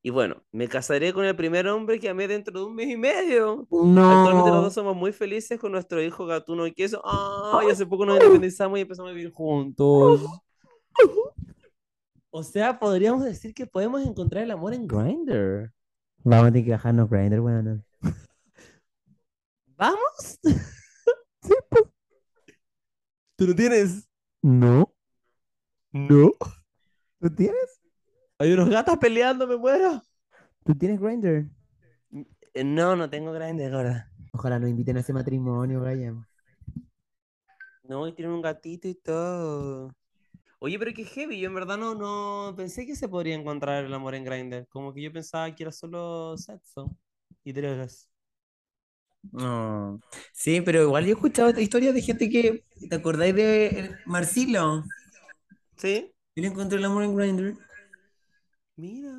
Y bueno, me casaré con el primer hombre que amé dentro de un mes y medio. Actualmente los dos No. somos muy felices con nuestro hijo Gatuno y Queso. ¡Ay! Hace poco nos independizamos y empezamos a vivir juntos. O sea, podríamos decir que podemos encontrar el amor en Grindr. Vamos a tener que bajarnos Grindr, weón. ¿Vamos? ¿Tú no tienes? No. No. ¿Tú tienes? Hay unos gatos peleando, me muero. ¿Tú tienes Grindr? Eh, No, no tengo Grindr, gorda. Ojalá nos inviten a ese matrimonio, Brian. No, y tiene un gatito y todo. Oye, pero qué heavy, yo en verdad no, no pensé que se podría encontrar el amor en Grindr. Como que yo pensaba que era solo sexo y drogas. No. Sí, pero igual yo he escuchado esta historia de gente que. ¿Te acordáis de Marcilo? ¿Sí? Él encontró el amor en Grindr. Mira.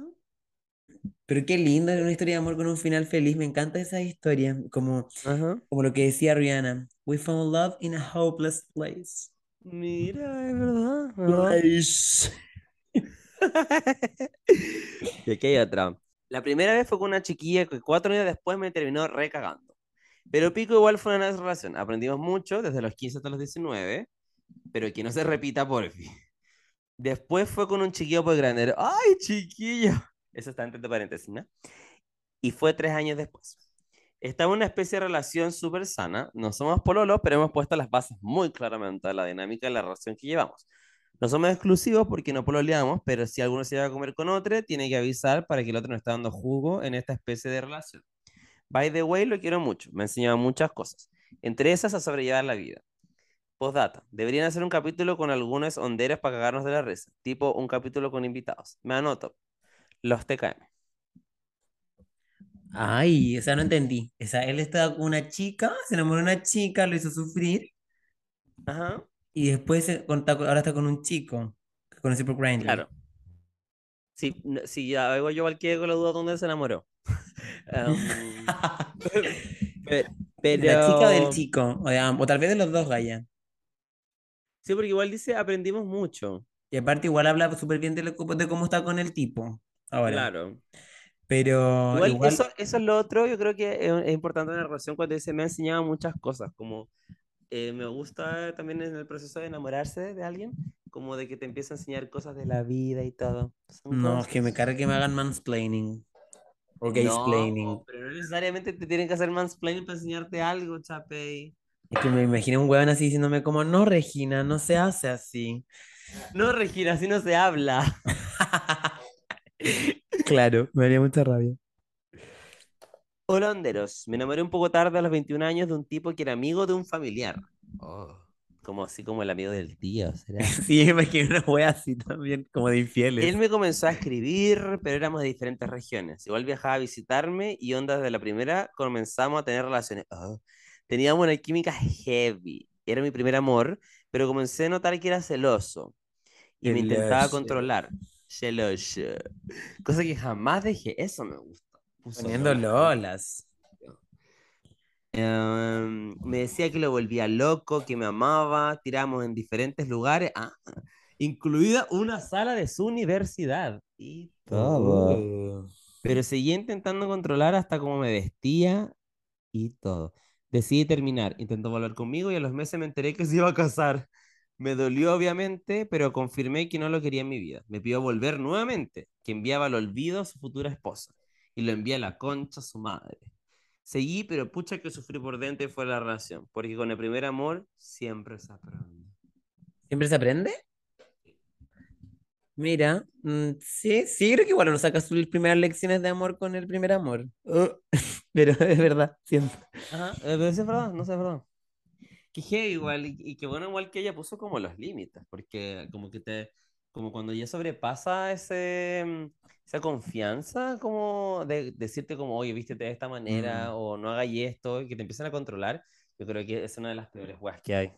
Pero qué lindo, una historia de amor con un final feliz. Me encanta esa historia. Como, Ajá. como lo que decía Rihanna. We found love in a hopeless place. Mira, es verdad. verdad. Y aquí hay otra. La primera vez fue con una chiquilla que cuatro años después me terminó recagando. Pero Pico igual fue una relación. Aprendimos mucho desde los 15 hasta los 19, pero que no se repita, porfi. Después fue con un chiquillo por grande. ¡Ay, chiquillo! Eso está entre paréntesis, ¿no? Y fue tres años después. Estaba en una especie de relación súper sana. No somos pololos, pero hemos puesto las bases muy claramente de la dinámica de la relación que llevamos. No somos exclusivos porque no pololeamos, pero si alguno se va a comer con otro, tiene que avisar para que el otro no esté dando jugo en esta especie de relación. By the way, lo quiero mucho. Me ha enseñado muchas cosas. Entre esas, a sobrellevar la vida. Postdata. Deberían hacer un capítulo con algunos honderos para cagarnos de la risa. Tipo un capítulo con invitados. Me anoto. Los TKM. Ay, o sea, no entendí. O sea, él estaba con una chica, se enamoró de una chica, lo hizo sufrir. Ajá. Y después se conta- ahora está con un chico que conocí por Grindr. Claro. Sí, no- sí, ya hago yo cualquier con la duda dónde se enamoró. Um, ¿De la chica o del chico? O, de o tal vez de los dos, Gaya. Sí, porque igual dice aprendimos mucho. Y aparte igual habla súper bien de, lo- de cómo está con el tipo ahora. Claro. Pero Igual, igual, Eso, eso es lo otro, yo creo que es, es importante en la relación cuando dice me ha enseñado muchas cosas, como eh, me gusta también en el proceso de enamorarse de alguien, como de que te empieza a enseñar cosas de la vida y todo. Son no, es que me carga que me hagan mansplaining. O gaysplaining. No, pero no necesariamente te tienen que hacer mansplaining para enseñarte algo, chapey. Es que me imagino un huevón así diciéndome como, no, Regina, no se hace así. No, Regina, así no se habla. Claro, me haría mucha rabia. Hola, honderos. Me enamoré un poco tarde a los 21 años de un tipo que era amigo de un familiar. Oh, como así como el amigo del tío, ¿será? Sí, me imagino una wea así también, como de infieles. Él me comenzó a escribir, pero éramos de diferentes regiones. Igual viajaba a visitarme y onda desde la primera comenzamos a tener relaciones. Oh, Teníamos una química heavy. Era mi primer amor, pero comencé a notar que era celoso y me intentaba controlar. Celoso. Cosa que jamás dejé. Eso me gusta. Puso Poniendo Lola. lolas. Em, me decía que lo volvía loco, que me amaba, tiramos en diferentes lugares, ah, incluida una sala de su universidad. Y todo. Oh. Pero seguía intentando controlar hasta cómo me vestía y todo. Decidí terminar, intentó volver conmigo y a los meses me enteré que se iba a casar. Me dolió obviamente, pero confirmé que no lo quería en mi vida. Me pidió volver nuevamente, que enviaba al olvido a su futura esposa. Y lo envié a la concha a su madre. Seguí, pero pucha que sufrí por dentro y fue la relación. Porque con el primer amor siempre se aprende. ¿Siempre se aprende? Mira, mm, sí, sí, creo que igual uno saca sus primeras lecciones de amor con el primer amor. Oh, Pero es verdad, siempre. Ajá, eh, pero eso es verdad, no sé, verdad. Que heavy igual, y, y que bueno, igual que ella puso como los límites, porque como que te, como cuando ya sobrepasa ese, mm, esa confianza, como de decirte como, oye, vístete de esta manera, Mm. o no hagáis esto, y que te empiezan a controlar, yo creo que es una de las peores weas que hay.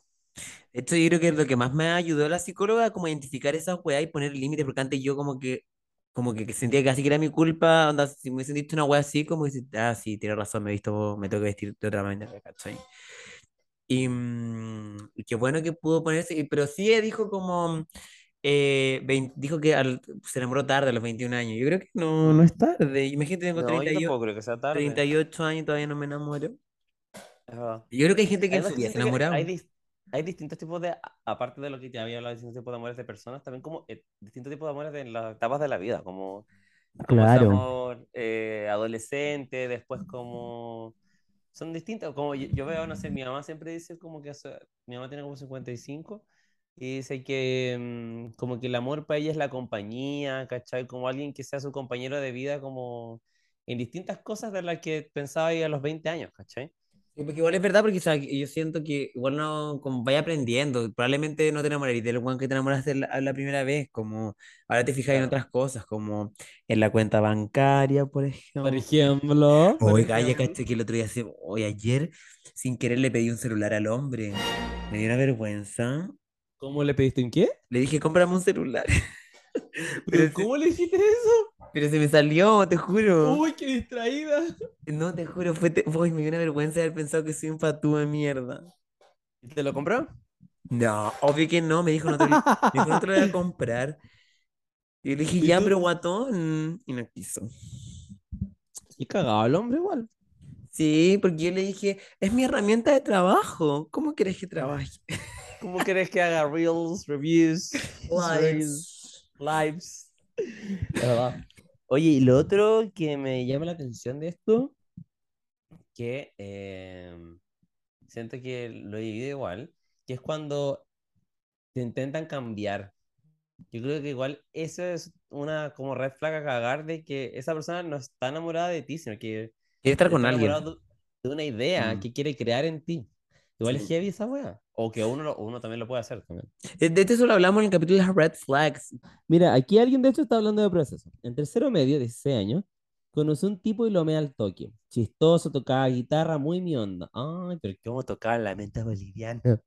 De hecho, yo creo que lo que más me ayudó la psicóloga como identificar esas weas y poner límites, porque antes yo como que, como que sentía casi que era mi culpa, onda, si me hubiesen dicho una wea así, como que, ah, sí, tienes razón, me he visto, me tengo que vestir de otra manera, ¿cachai? Y, mm, y qué bueno que pudo ponerse, pero sí dijo como, eh, vein- dijo que al- se enamoró tarde, a los 21 años. Yo creo que no, no es tarde. Imagínate, tengo No, yo 38, tampoco creo que sea tarde. 38 años todavía no me enamoro. Es. Yo creo que hay gente que en Además su que vida se que enamoraba. hay, hay distintos tipos de, aparte de lo que te había hablado, distintos tipos de amores de personas, también como eh, distintos tipos de amores de las etapas de la vida, como, Claro. amor eh, adolescente, después como... Son distintos, como yo, yo veo, no sé, mi mamá siempre dice como que, hace- mi mamá tiene como 55 y dice que mm, como que el amor para ella es la compañía, ¿cachai? Como alguien que sea su compañero de vida como en distintas cosas de las que pensaba ella a los 20 años, ¿cachai? Sí, porque igual es verdad, porque o sea, yo siento que igual no, como vaya aprendiendo, probablemente no te enamorarías del one que te enamoraste la, la primera vez, como ahora te fijas en Claro. otras cosas, como en la cuenta bancaria, por ejemplo. Por ejemplo. ya ejemplo. caché que el otro día, hoy ayer, sin querer le pedí un celular al hombre. Me dio una vergüenza. ¿Cómo le pediste un qué? Le dije, cómprame un celular. ¿Pero cómo le dijiste eso? pero se me salió, te juro. Uy, qué distraída. No, te juro, fue te- uy, me dio una vergüenza haber pensado que soy un patúo de mierda. ¿Y ¿Te lo compró? No, obvio que no, me dijo, no te, lo- me dijo, no te lo voy a comprar. Y yo le dije, ¿Y ya, pero guatón. Y no quiso. Y cagado el hombre igual. Sí, porque yo le dije, es mi herramienta de trabajo. ¿Cómo quieres que trabaje? ¿Cómo querés que haga reels, reviews, stories, lives? Verdad. Oye, y lo otro que me llama la atención de esto, que eh, siento que lo he vivido igual, que es cuando te intentan cambiar. Yo creo que igual eso es una como red flag a cagar de que esa persona no está enamorada de ti, sino que Quiere estar con alguien. de una idea Mm. que quiere crear en ti. Igual es Sí. heavy esa wea. O que uno, lo- uno también lo puede hacer también. Eh, De esto solo hablamos en el capítulo de red flags. Mira, aquí alguien de hecho está hablando de proceso. En tercero medio, 16 años, conocí un tipo y lo me al toque. Chistoso, tocaba guitarra, muy mi onda. Ay, pero cómo tocaba la mente boliviana.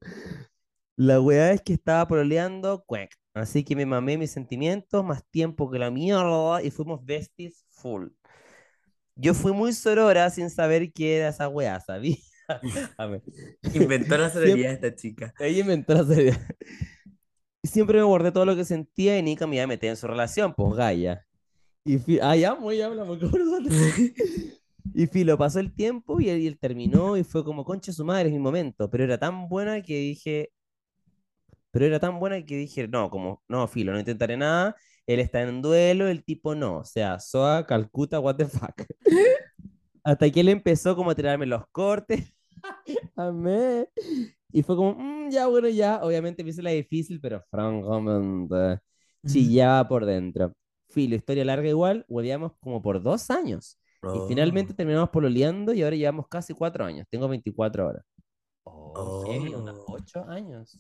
La weá es que estaba pololeando, cuec. Así que me mamé mis sentimientos, más tiempo que la mierda, y fuimos besties full. Yo fui muy sorora sin saber qué era esa weá, ¿sabía? A ver. Inventó la sororidad esta chica. Ella inventó la serie. Siempre me guardé todo lo que sentía y Nika me iba a meter en su relación, pues Gaia. Y fi- ah, ya, muy hablamos, ¿cómo nos sale? Y Filo, pasó el tiempo y él, y él terminó y fue como, concha su madre, es mi momento. Pero era tan buena que dije, pero era tan buena que dije, no, como, no, Filo, no intentaré nada. Él está en duelo, el tipo no. O sea, Soa, Calcuta, what the fuck. Hasta que él empezó como a tirarme los cortes. Amé. Y fue como, "Mm, ya, bueno, ya. Obviamente me hice la difícil, pero francamente chillaba por dentro. Filo, historia larga igual, hueveamos como por dos años. Y finalmente terminamos pololeando y ahora llevamos casi cuatro años. Tengo 24 horas. Oh, heavy, onda, Oh. ocho años.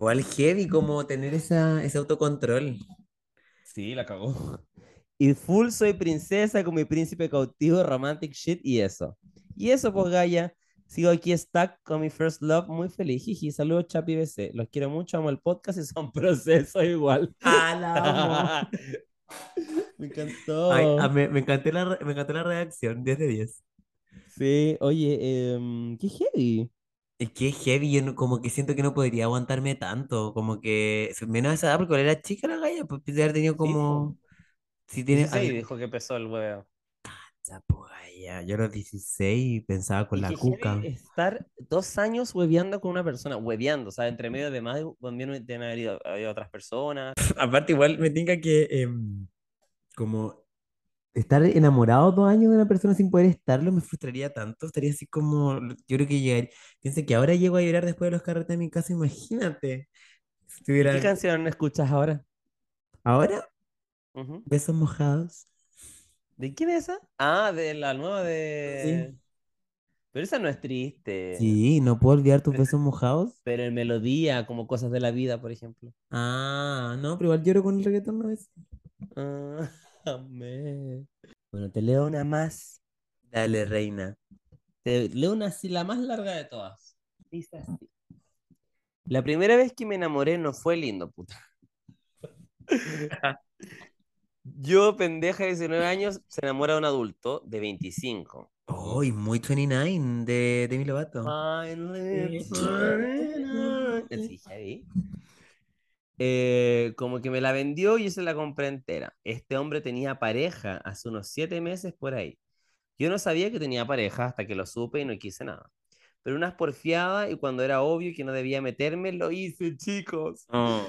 Igual heavy como tener esa, ese autocontrol. Sí, la cagó. Y full soy princesa con mi príncipe cautivo, romantic shit y eso. Y eso, pues, Gaia. Sigo aquí stuck con mi first love, muy feliz. Jiji, saludos, Chapi BC. Los quiero mucho, amo el podcast y son procesos igual. ¡Ah! Me encantó. Ay, me, me encantó la, me encantó la reacción, 10 de 10. Sí, oye, em, qué heavy. Es que es heavy, yo no- como que siento que no podría aguantarme tanto, como que, menos a esa edad, porque era chica la galla, pues debe haber tenido como, si tiene, 16 ay, dijo que empezó el huevo. Ya, pues, yo a los 16 pensaba con Y la cuca. estar dos años hueveando con una persona, hueveando, o sea, entre medio de más, también deben haber ido- había otras personas. Aparte, igual me tinca que, em, como, estar enamorado dos años de una persona sin poder estarlo me frustraría tanto, estaría así como, yo creo que llegaría, piensa que ahora llego a llorar después de los carretes de mi casa, imagínate. Si ¿Y tuviera, qué canción escuchas ahora? ahora, besos mojados. ¿De quién es esa? Ah, de la nueva de... Pero esa no es triste. Sí, no puedo olvidar tus besos mojados. Pero en melodía, como cosas de la vida, por ejemplo. Ah, no, pero igual lloro con el reggaetón no es. Ah, amé. Bueno, te leo una más. Dale, reina. Te leo una así, la más larga de todas. Dice así. La primera vez que me enamoré no fue lindo, puta. Yo, pendeja de 19 años, se enamora de un adulto de 25. Oh, y muy 29 de Demi Lovato. Eh, como que me la vendió y yo se la compré entera. Este hombre tenía pareja hace unos siete meses por ahí. Yo no sabía que tenía pareja hasta que lo supe y no quise nada. Pero unas porfiadas y cuando era obvio que no debía meterme, lo hice, chicos. Oh.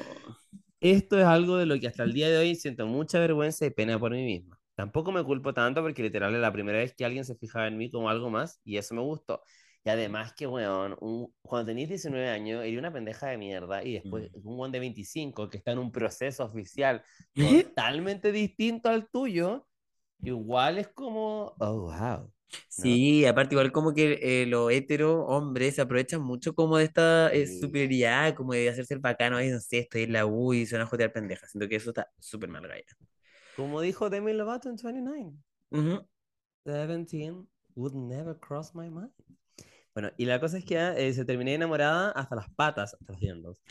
Esto es algo de lo que hasta el día de hoy siento mucha vergüenza y pena por mí misma. Tampoco me culpo tanto porque literal es la primera vez que alguien se fijaba en mí como algo más y eso me gustó. Y además que, weón, un- cuando tenías 19 años, eres una pendeja de mierda y después Mm. un weón de 25 que está en un proceso oficial ¿Eh? totalmente distinto al tuyo, igual es como, oh, wow. Sí, aparte igual como que eh, los hetero hombres se aprovechan mucho como de esta eh, Sí. superioridad, como de hacerse el bacano, ahí no sé, estoy en la U y van a jotear pendejas. Siento que eso está súper mal, Gaia. Como dijo Demi Lovato en 29. Ujú. 17 would never cross my mind. Bueno, y la cosa es que eh, se terminé enamorada hasta las patas, hasta los dientes,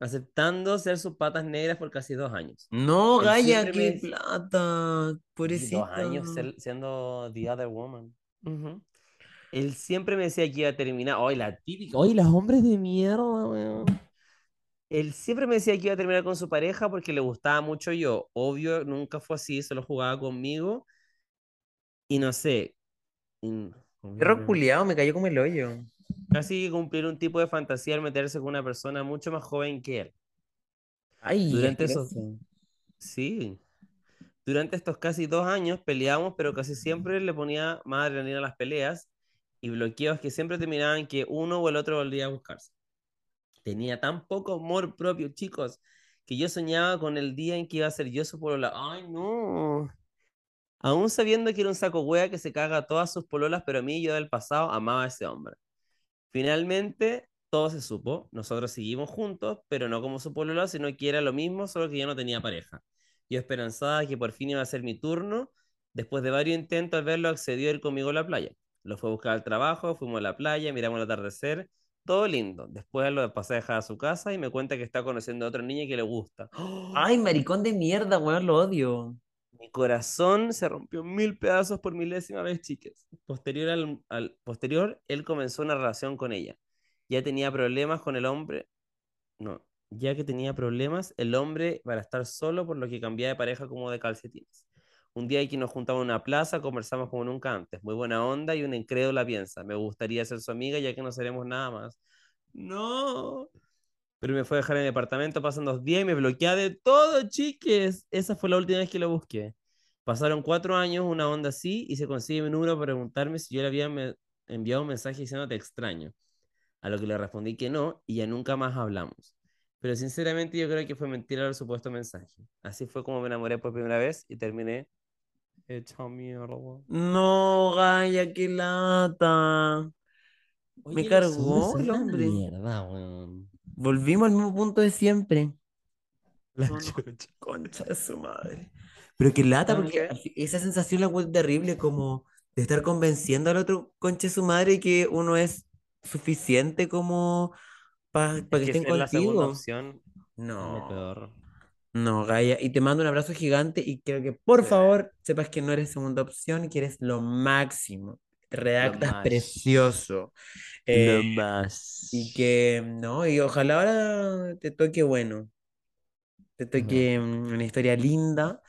aceptando ser sus patas negras por casi dos años. No, Él Gaia, qué me- plata, pobrecita. Dos años ser- siendo the other woman. Ujú. Él siempre me decía que iba a terminar. Hoy la típica. Hoy los hombres de mierda, weón. Él siempre me decía que iba a terminar con su pareja porque le gustaba mucho yo. Obvio, nunca fue así, solo jugaba conmigo. Y no sé. y- Perro culiao, me cayó como el hoyo. Casi cumplir un tipo de fantasía al meterse con una persona mucho más joven que él. Ay, Durante esos- asqueroso. Sí. Durante estos casi dos años peleábamos, pero casi siempre le ponía más adrenalina a las peleas y bloqueos que siempre terminaban que uno o el otro volvía a buscarse. Tenía tan poco amor propio, chicos, que yo soñaba con el día en que iba a ser yo su polola. ¡Ay, no! Aún sabiendo que era un saco hueá que se caga a todas sus pololas, pero a mí, yo del pasado, amaba a ese hombre. Finalmente, todo se supo. Nosotros seguimos juntos, pero no como su polola, sino que era lo mismo, solo que yo no tenía pareja. Yo esperanzaba que por fin iba a ser mi turno. Después de varios intentos al verlo, accedió a ir conmigo a la playa. Lo fue a buscar al trabajo, fuimos a la playa, miramos el atardecer, todo lindo. Después lo pasé a dejar a su casa y me cuenta que está conociendo a otra niña que le gusta. Ay, maricón de mierda, weón, lo odio. Mi corazón se rompió mil pedazos por milésima vez, chicas. Posterior, al, al- posterior, él comenzó una relación con ella. Ya tenía problemas con el hombre. No, ya que tenía problemas el hombre para estar solo, por lo que cambiaba de pareja como de calcetines. Un día que nos juntamos en una plaza, conversamos como nunca antes. Muy buena onda y una incrédula piensa. Me gustaría ser su amiga ya que no seremos nada más. No. Pero me fue a dejar en el departamento, pasan dos días y me bloquea de todo, chiques. Esa fue la última vez que lo busqué. Pasaron cuatro años, una onda así, y se consigue mi número para preguntarme si yo le había me- enviado un mensaje diciendo te extraño. A lo que le respondí que no, y ya nunca más hablamos. Pero sinceramente yo creo que fue mentira el supuesto mensaje. Así fue como me enamoré por primera vez y terminé hecho mierda. No, Gaia, qué lata. Me Oye, cargó hombres son el hombre. Mierda, weón. Volvimos al mismo punto de siempre. La No, chucha. Concha de su madre. Pero qué lata, ¿Saben porque qué? esa sensación la encuentro terrible, como de estar convenciendo al otro concha de su madre que uno es suficiente como para Es que que estén ser la segunda contigo. opción No, peor. no, Gaia. Y te mando un abrazo gigante y quiero que por Sí. favor sepas que no eres segunda opción y que eres lo máximo. Redactas más. precioso. Eh, más. y que, no, y ojalá ahora te toque bueno. Te toque mm, una historia linda.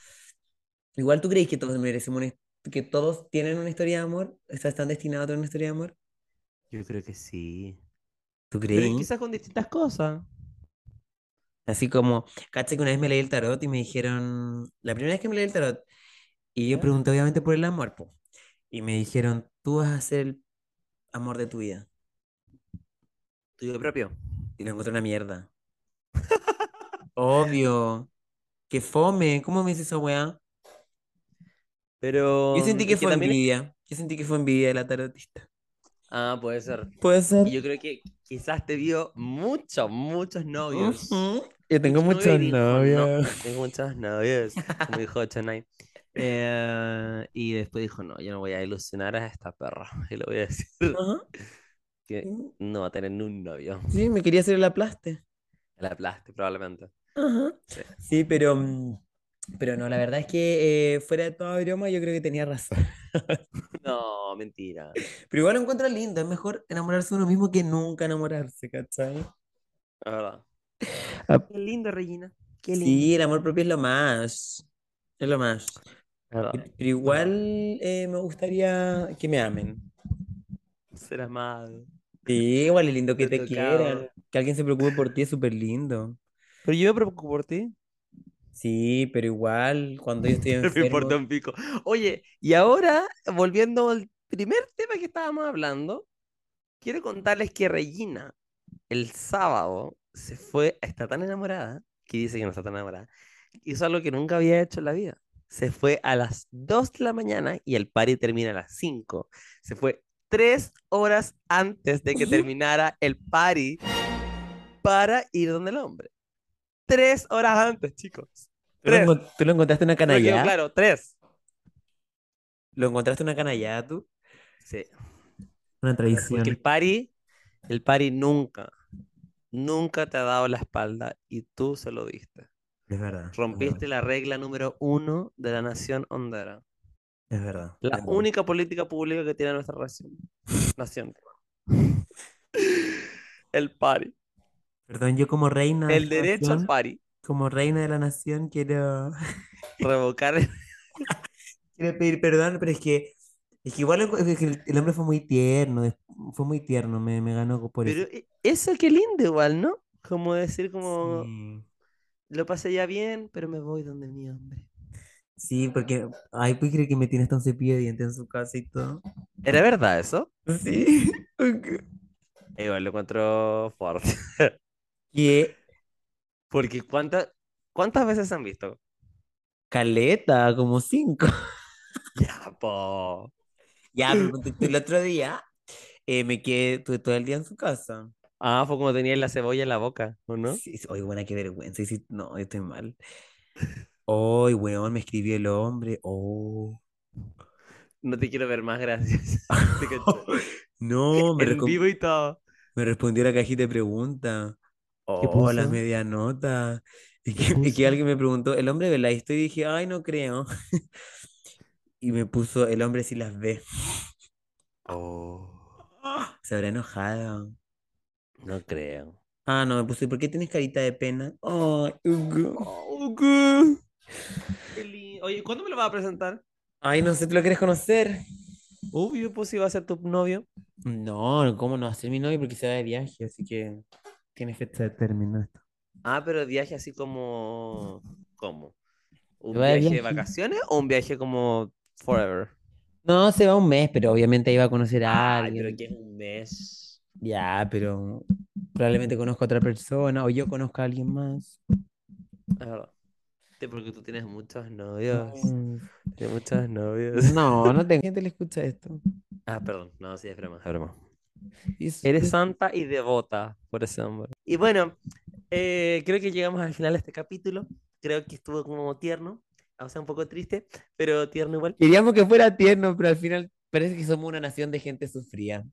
Igual tú crees que todos merecemos una que todos tienen una historia de amor, están destinados a tener una historia de amor. Yo creo que sí. ¿Tú Pero crees? quizás con distintas cosas. Así como, caché que una vez me leí el tarot y me dijeron, la primera vez que me leí el tarot, y yo pregunté obviamente por el amor, po, y me dijeron, tú vas a ser el amor de tu vida. Tuyo propio. Y lo encontré una mierda. Obvio. Que fome. ¿Cómo me dice esa weá? Pero. Yo sentí es que fue también envidia. Yo sentí que fue envidia de la tarotista. Ah, puede ser. Puede ser. Y yo creo que quizás te vio muchos, muchos novios. Yo tengo Muchos muchos novios dijo, "No, novios. tengo muchos novios, como dijo Chennai. Eh, y después dijo, no, yo no voy a ilusionar a esta perra. Y le voy a decir Ajá. que no va a tener ni un novio. Sí, me quería hacer el aplaste. La aplaste, probablemente. Ajá. Sí. Sí, pero, mm, pero no, la verdad es que eh, fuera de toda broma, yo creo que tenía razón. No, mentira. Pero igual lo encuentro lindo, es mejor enamorarse de uno mismo que nunca enamorarse, ¿cachai? La verdad. Ah. Qué lindo, Regina. Qué lindo. Sí, el amor propio es lo más. Es lo más. Pero igual eh, me gustaría que me amen. Ser amado. Sí, igual es lindo que te quieran. Que alguien se preocupe por ti es súper lindo. Pero yo me preocupo por ti. Sí, pero igual cuando yo estoy Me importa enfermo. un pico. Oye, y ahora, volviendo al primer tema que estábamos hablando, quiero contarles que Regina el sábado se fue, está tan enamorada, que dice que no está tan enamorada, hizo algo que nunca había hecho en la vida. Se fue a las 2 de la mañana y el party termina a las 5. Se fue tres horas antes de que terminara el party para ir donde el hombre. Tres horas antes, chicos. ¿Tú lo, Tres. tú lo encontraste una canallada? claro, tres. ¿Lo encontraste una canallada tú? Sí. Una traición. Porque el party, el party nunca, nunca te ha dado la espalda y tú se lo diste. Es verdad. es Rompiste verdad, la regla número uno de la nación hondera. Es verdad. La es verdad. única política pública que tiene nuestra nación. nación. El party. Perdón, yo como reina de El esta derecho al nación, party. como reina de la nación quiero, Revocar el- quiero pedir perdón, pero es que es que igual el, es que el- el hombre fue muy tierno, fue muy tierno, me, me ganó por Pero eso. e- eso qué lindo igual, ¿no? Como decir como Sí. Lo pasé ya bien, pero me voy donde mi hombre. Sí, porque ay, pues cree que me tiene hasta un cepillo de dientes en su casa y todo. ¿Era verdad eso? Sí. Igual lo encuentro fuerte. Que Porque ¿cuántas, ¿cuántas veces han visto? caleta, como cinco. Ya, po. Ya, pero el otro día eh, me quedé todo el día en su casa. Ah, fue como tenía la cebolla en la boca, ¿o no? Sí, sí, oye, buena, qué vergüenza. sí, no, estoy mal. Ay, weón, me escribió el hombre. Oh. No te quiero ver más, gracias. No, me, En vivo y todo. me respondió la cajita de preguntas. ¿Qué Oh, la puso? media nota. Y ¿Qué que, y que alguien me preguntó, ¿el hombre ve la esto? Y dije, ay, no creo. Y me puso, el hombre sí las ve. Oh, Se habrá enojado. No creo. Ah, no, me puso, ¿y por qué tienes carita de pena? Ay, Hugo. Oh, ¿qué? Qué lindo. Oye, ¿cuándo me lo vas a presentar? Ay, no sé, ¿tú lo quieres conocer? Obvio, pues iba a ser tu novio. No, ¿cómo no va a ser mi novio? Porque se va de viaje, así que tiene fecha de término esto. Ah, pero viaje así como... ¿Cómo? ¿Un va viaje de vacaciones o un viaje como forever? No, se va un mes, pero obviamente ahí va a conocer a Ay, alguien. pero que es un mes. Ya, pero probablemente conozco a otra persona o yo conozco a alguien más. Sí, porque tú tienes muchos novios. Mm, Tienes muchos novios. No, no tengo gente le escucha esto. Ah, perdón. No, sí, es broma, es broma. Eres es- santa y devota por ese hombre. Y bueno, eh, creo que llegamos al final de este capítulo. Creo que estuvo como tierno, o sea, un poco triste, pero tierno igual. Queríamos que fuera tierno, pero al final parece que somos una nación de gente sufrida.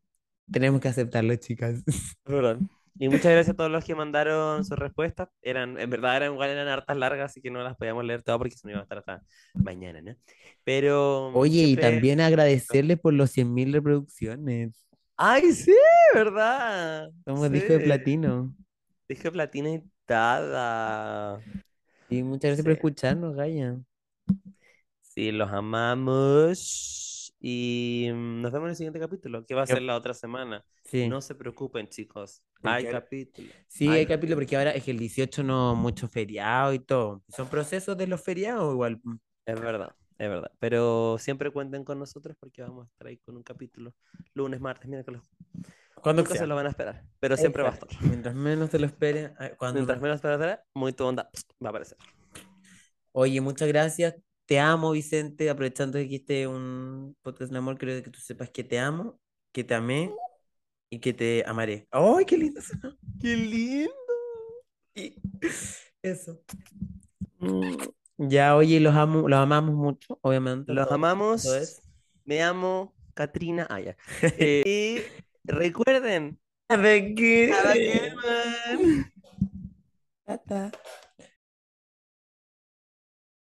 Tenemos que aceptarlo, chicas. Verdad. Y muchas gracias a todos los que mandaron sus respuestas. Eran, en verdad, eran igual eran hartas largas, así que no las podíamos leer todas porque si no iba a estar hasta mañana, ¿no? Pero Oye, y también agradecerles por los 100.000 reproducciones. ¡Ay, sí! ¿Verdad? Somos disco de Sí. platino. Disco de platino y tada. Y muchas gracias por Sí. escucharnos, Gaya. Sí, los amamos. Y mm, nos vemos en el siguiente capítulo, que va a ser la otra semana. Sí. No se preocupen, chicos. Porque Hay ahora- capítulo. Sí, Hay hay capítulo porque ahora es que el 18 no mucho feriado y todo. Son procesos de los feriados igual. Es verdad, es verdad. Pero siempre cuenten con nosotros porque vamos a estar ahí con un capítulo lunes, martes, miércoles. Cuando se lo van a esperar, pero siempre va a estar. Mientras menos te lo esperen. ah, Cuando... Mientras menos esperas, muy tu onda va a aparecer. Oye, muchas gracias. Te amo, Vicente. Aprovechando que este es un podcast de amor, creo que tú sepas que te amo, que te amé y que te amaré. ¡Ay, qué lindo! ¡Qué lindo! Y eso. Mm, Ya, oye, los amo, los amamos mucho, obviamente. Los amamos. Me amo, Katrina. Ah, ya. Eh, y recuerden, A ver,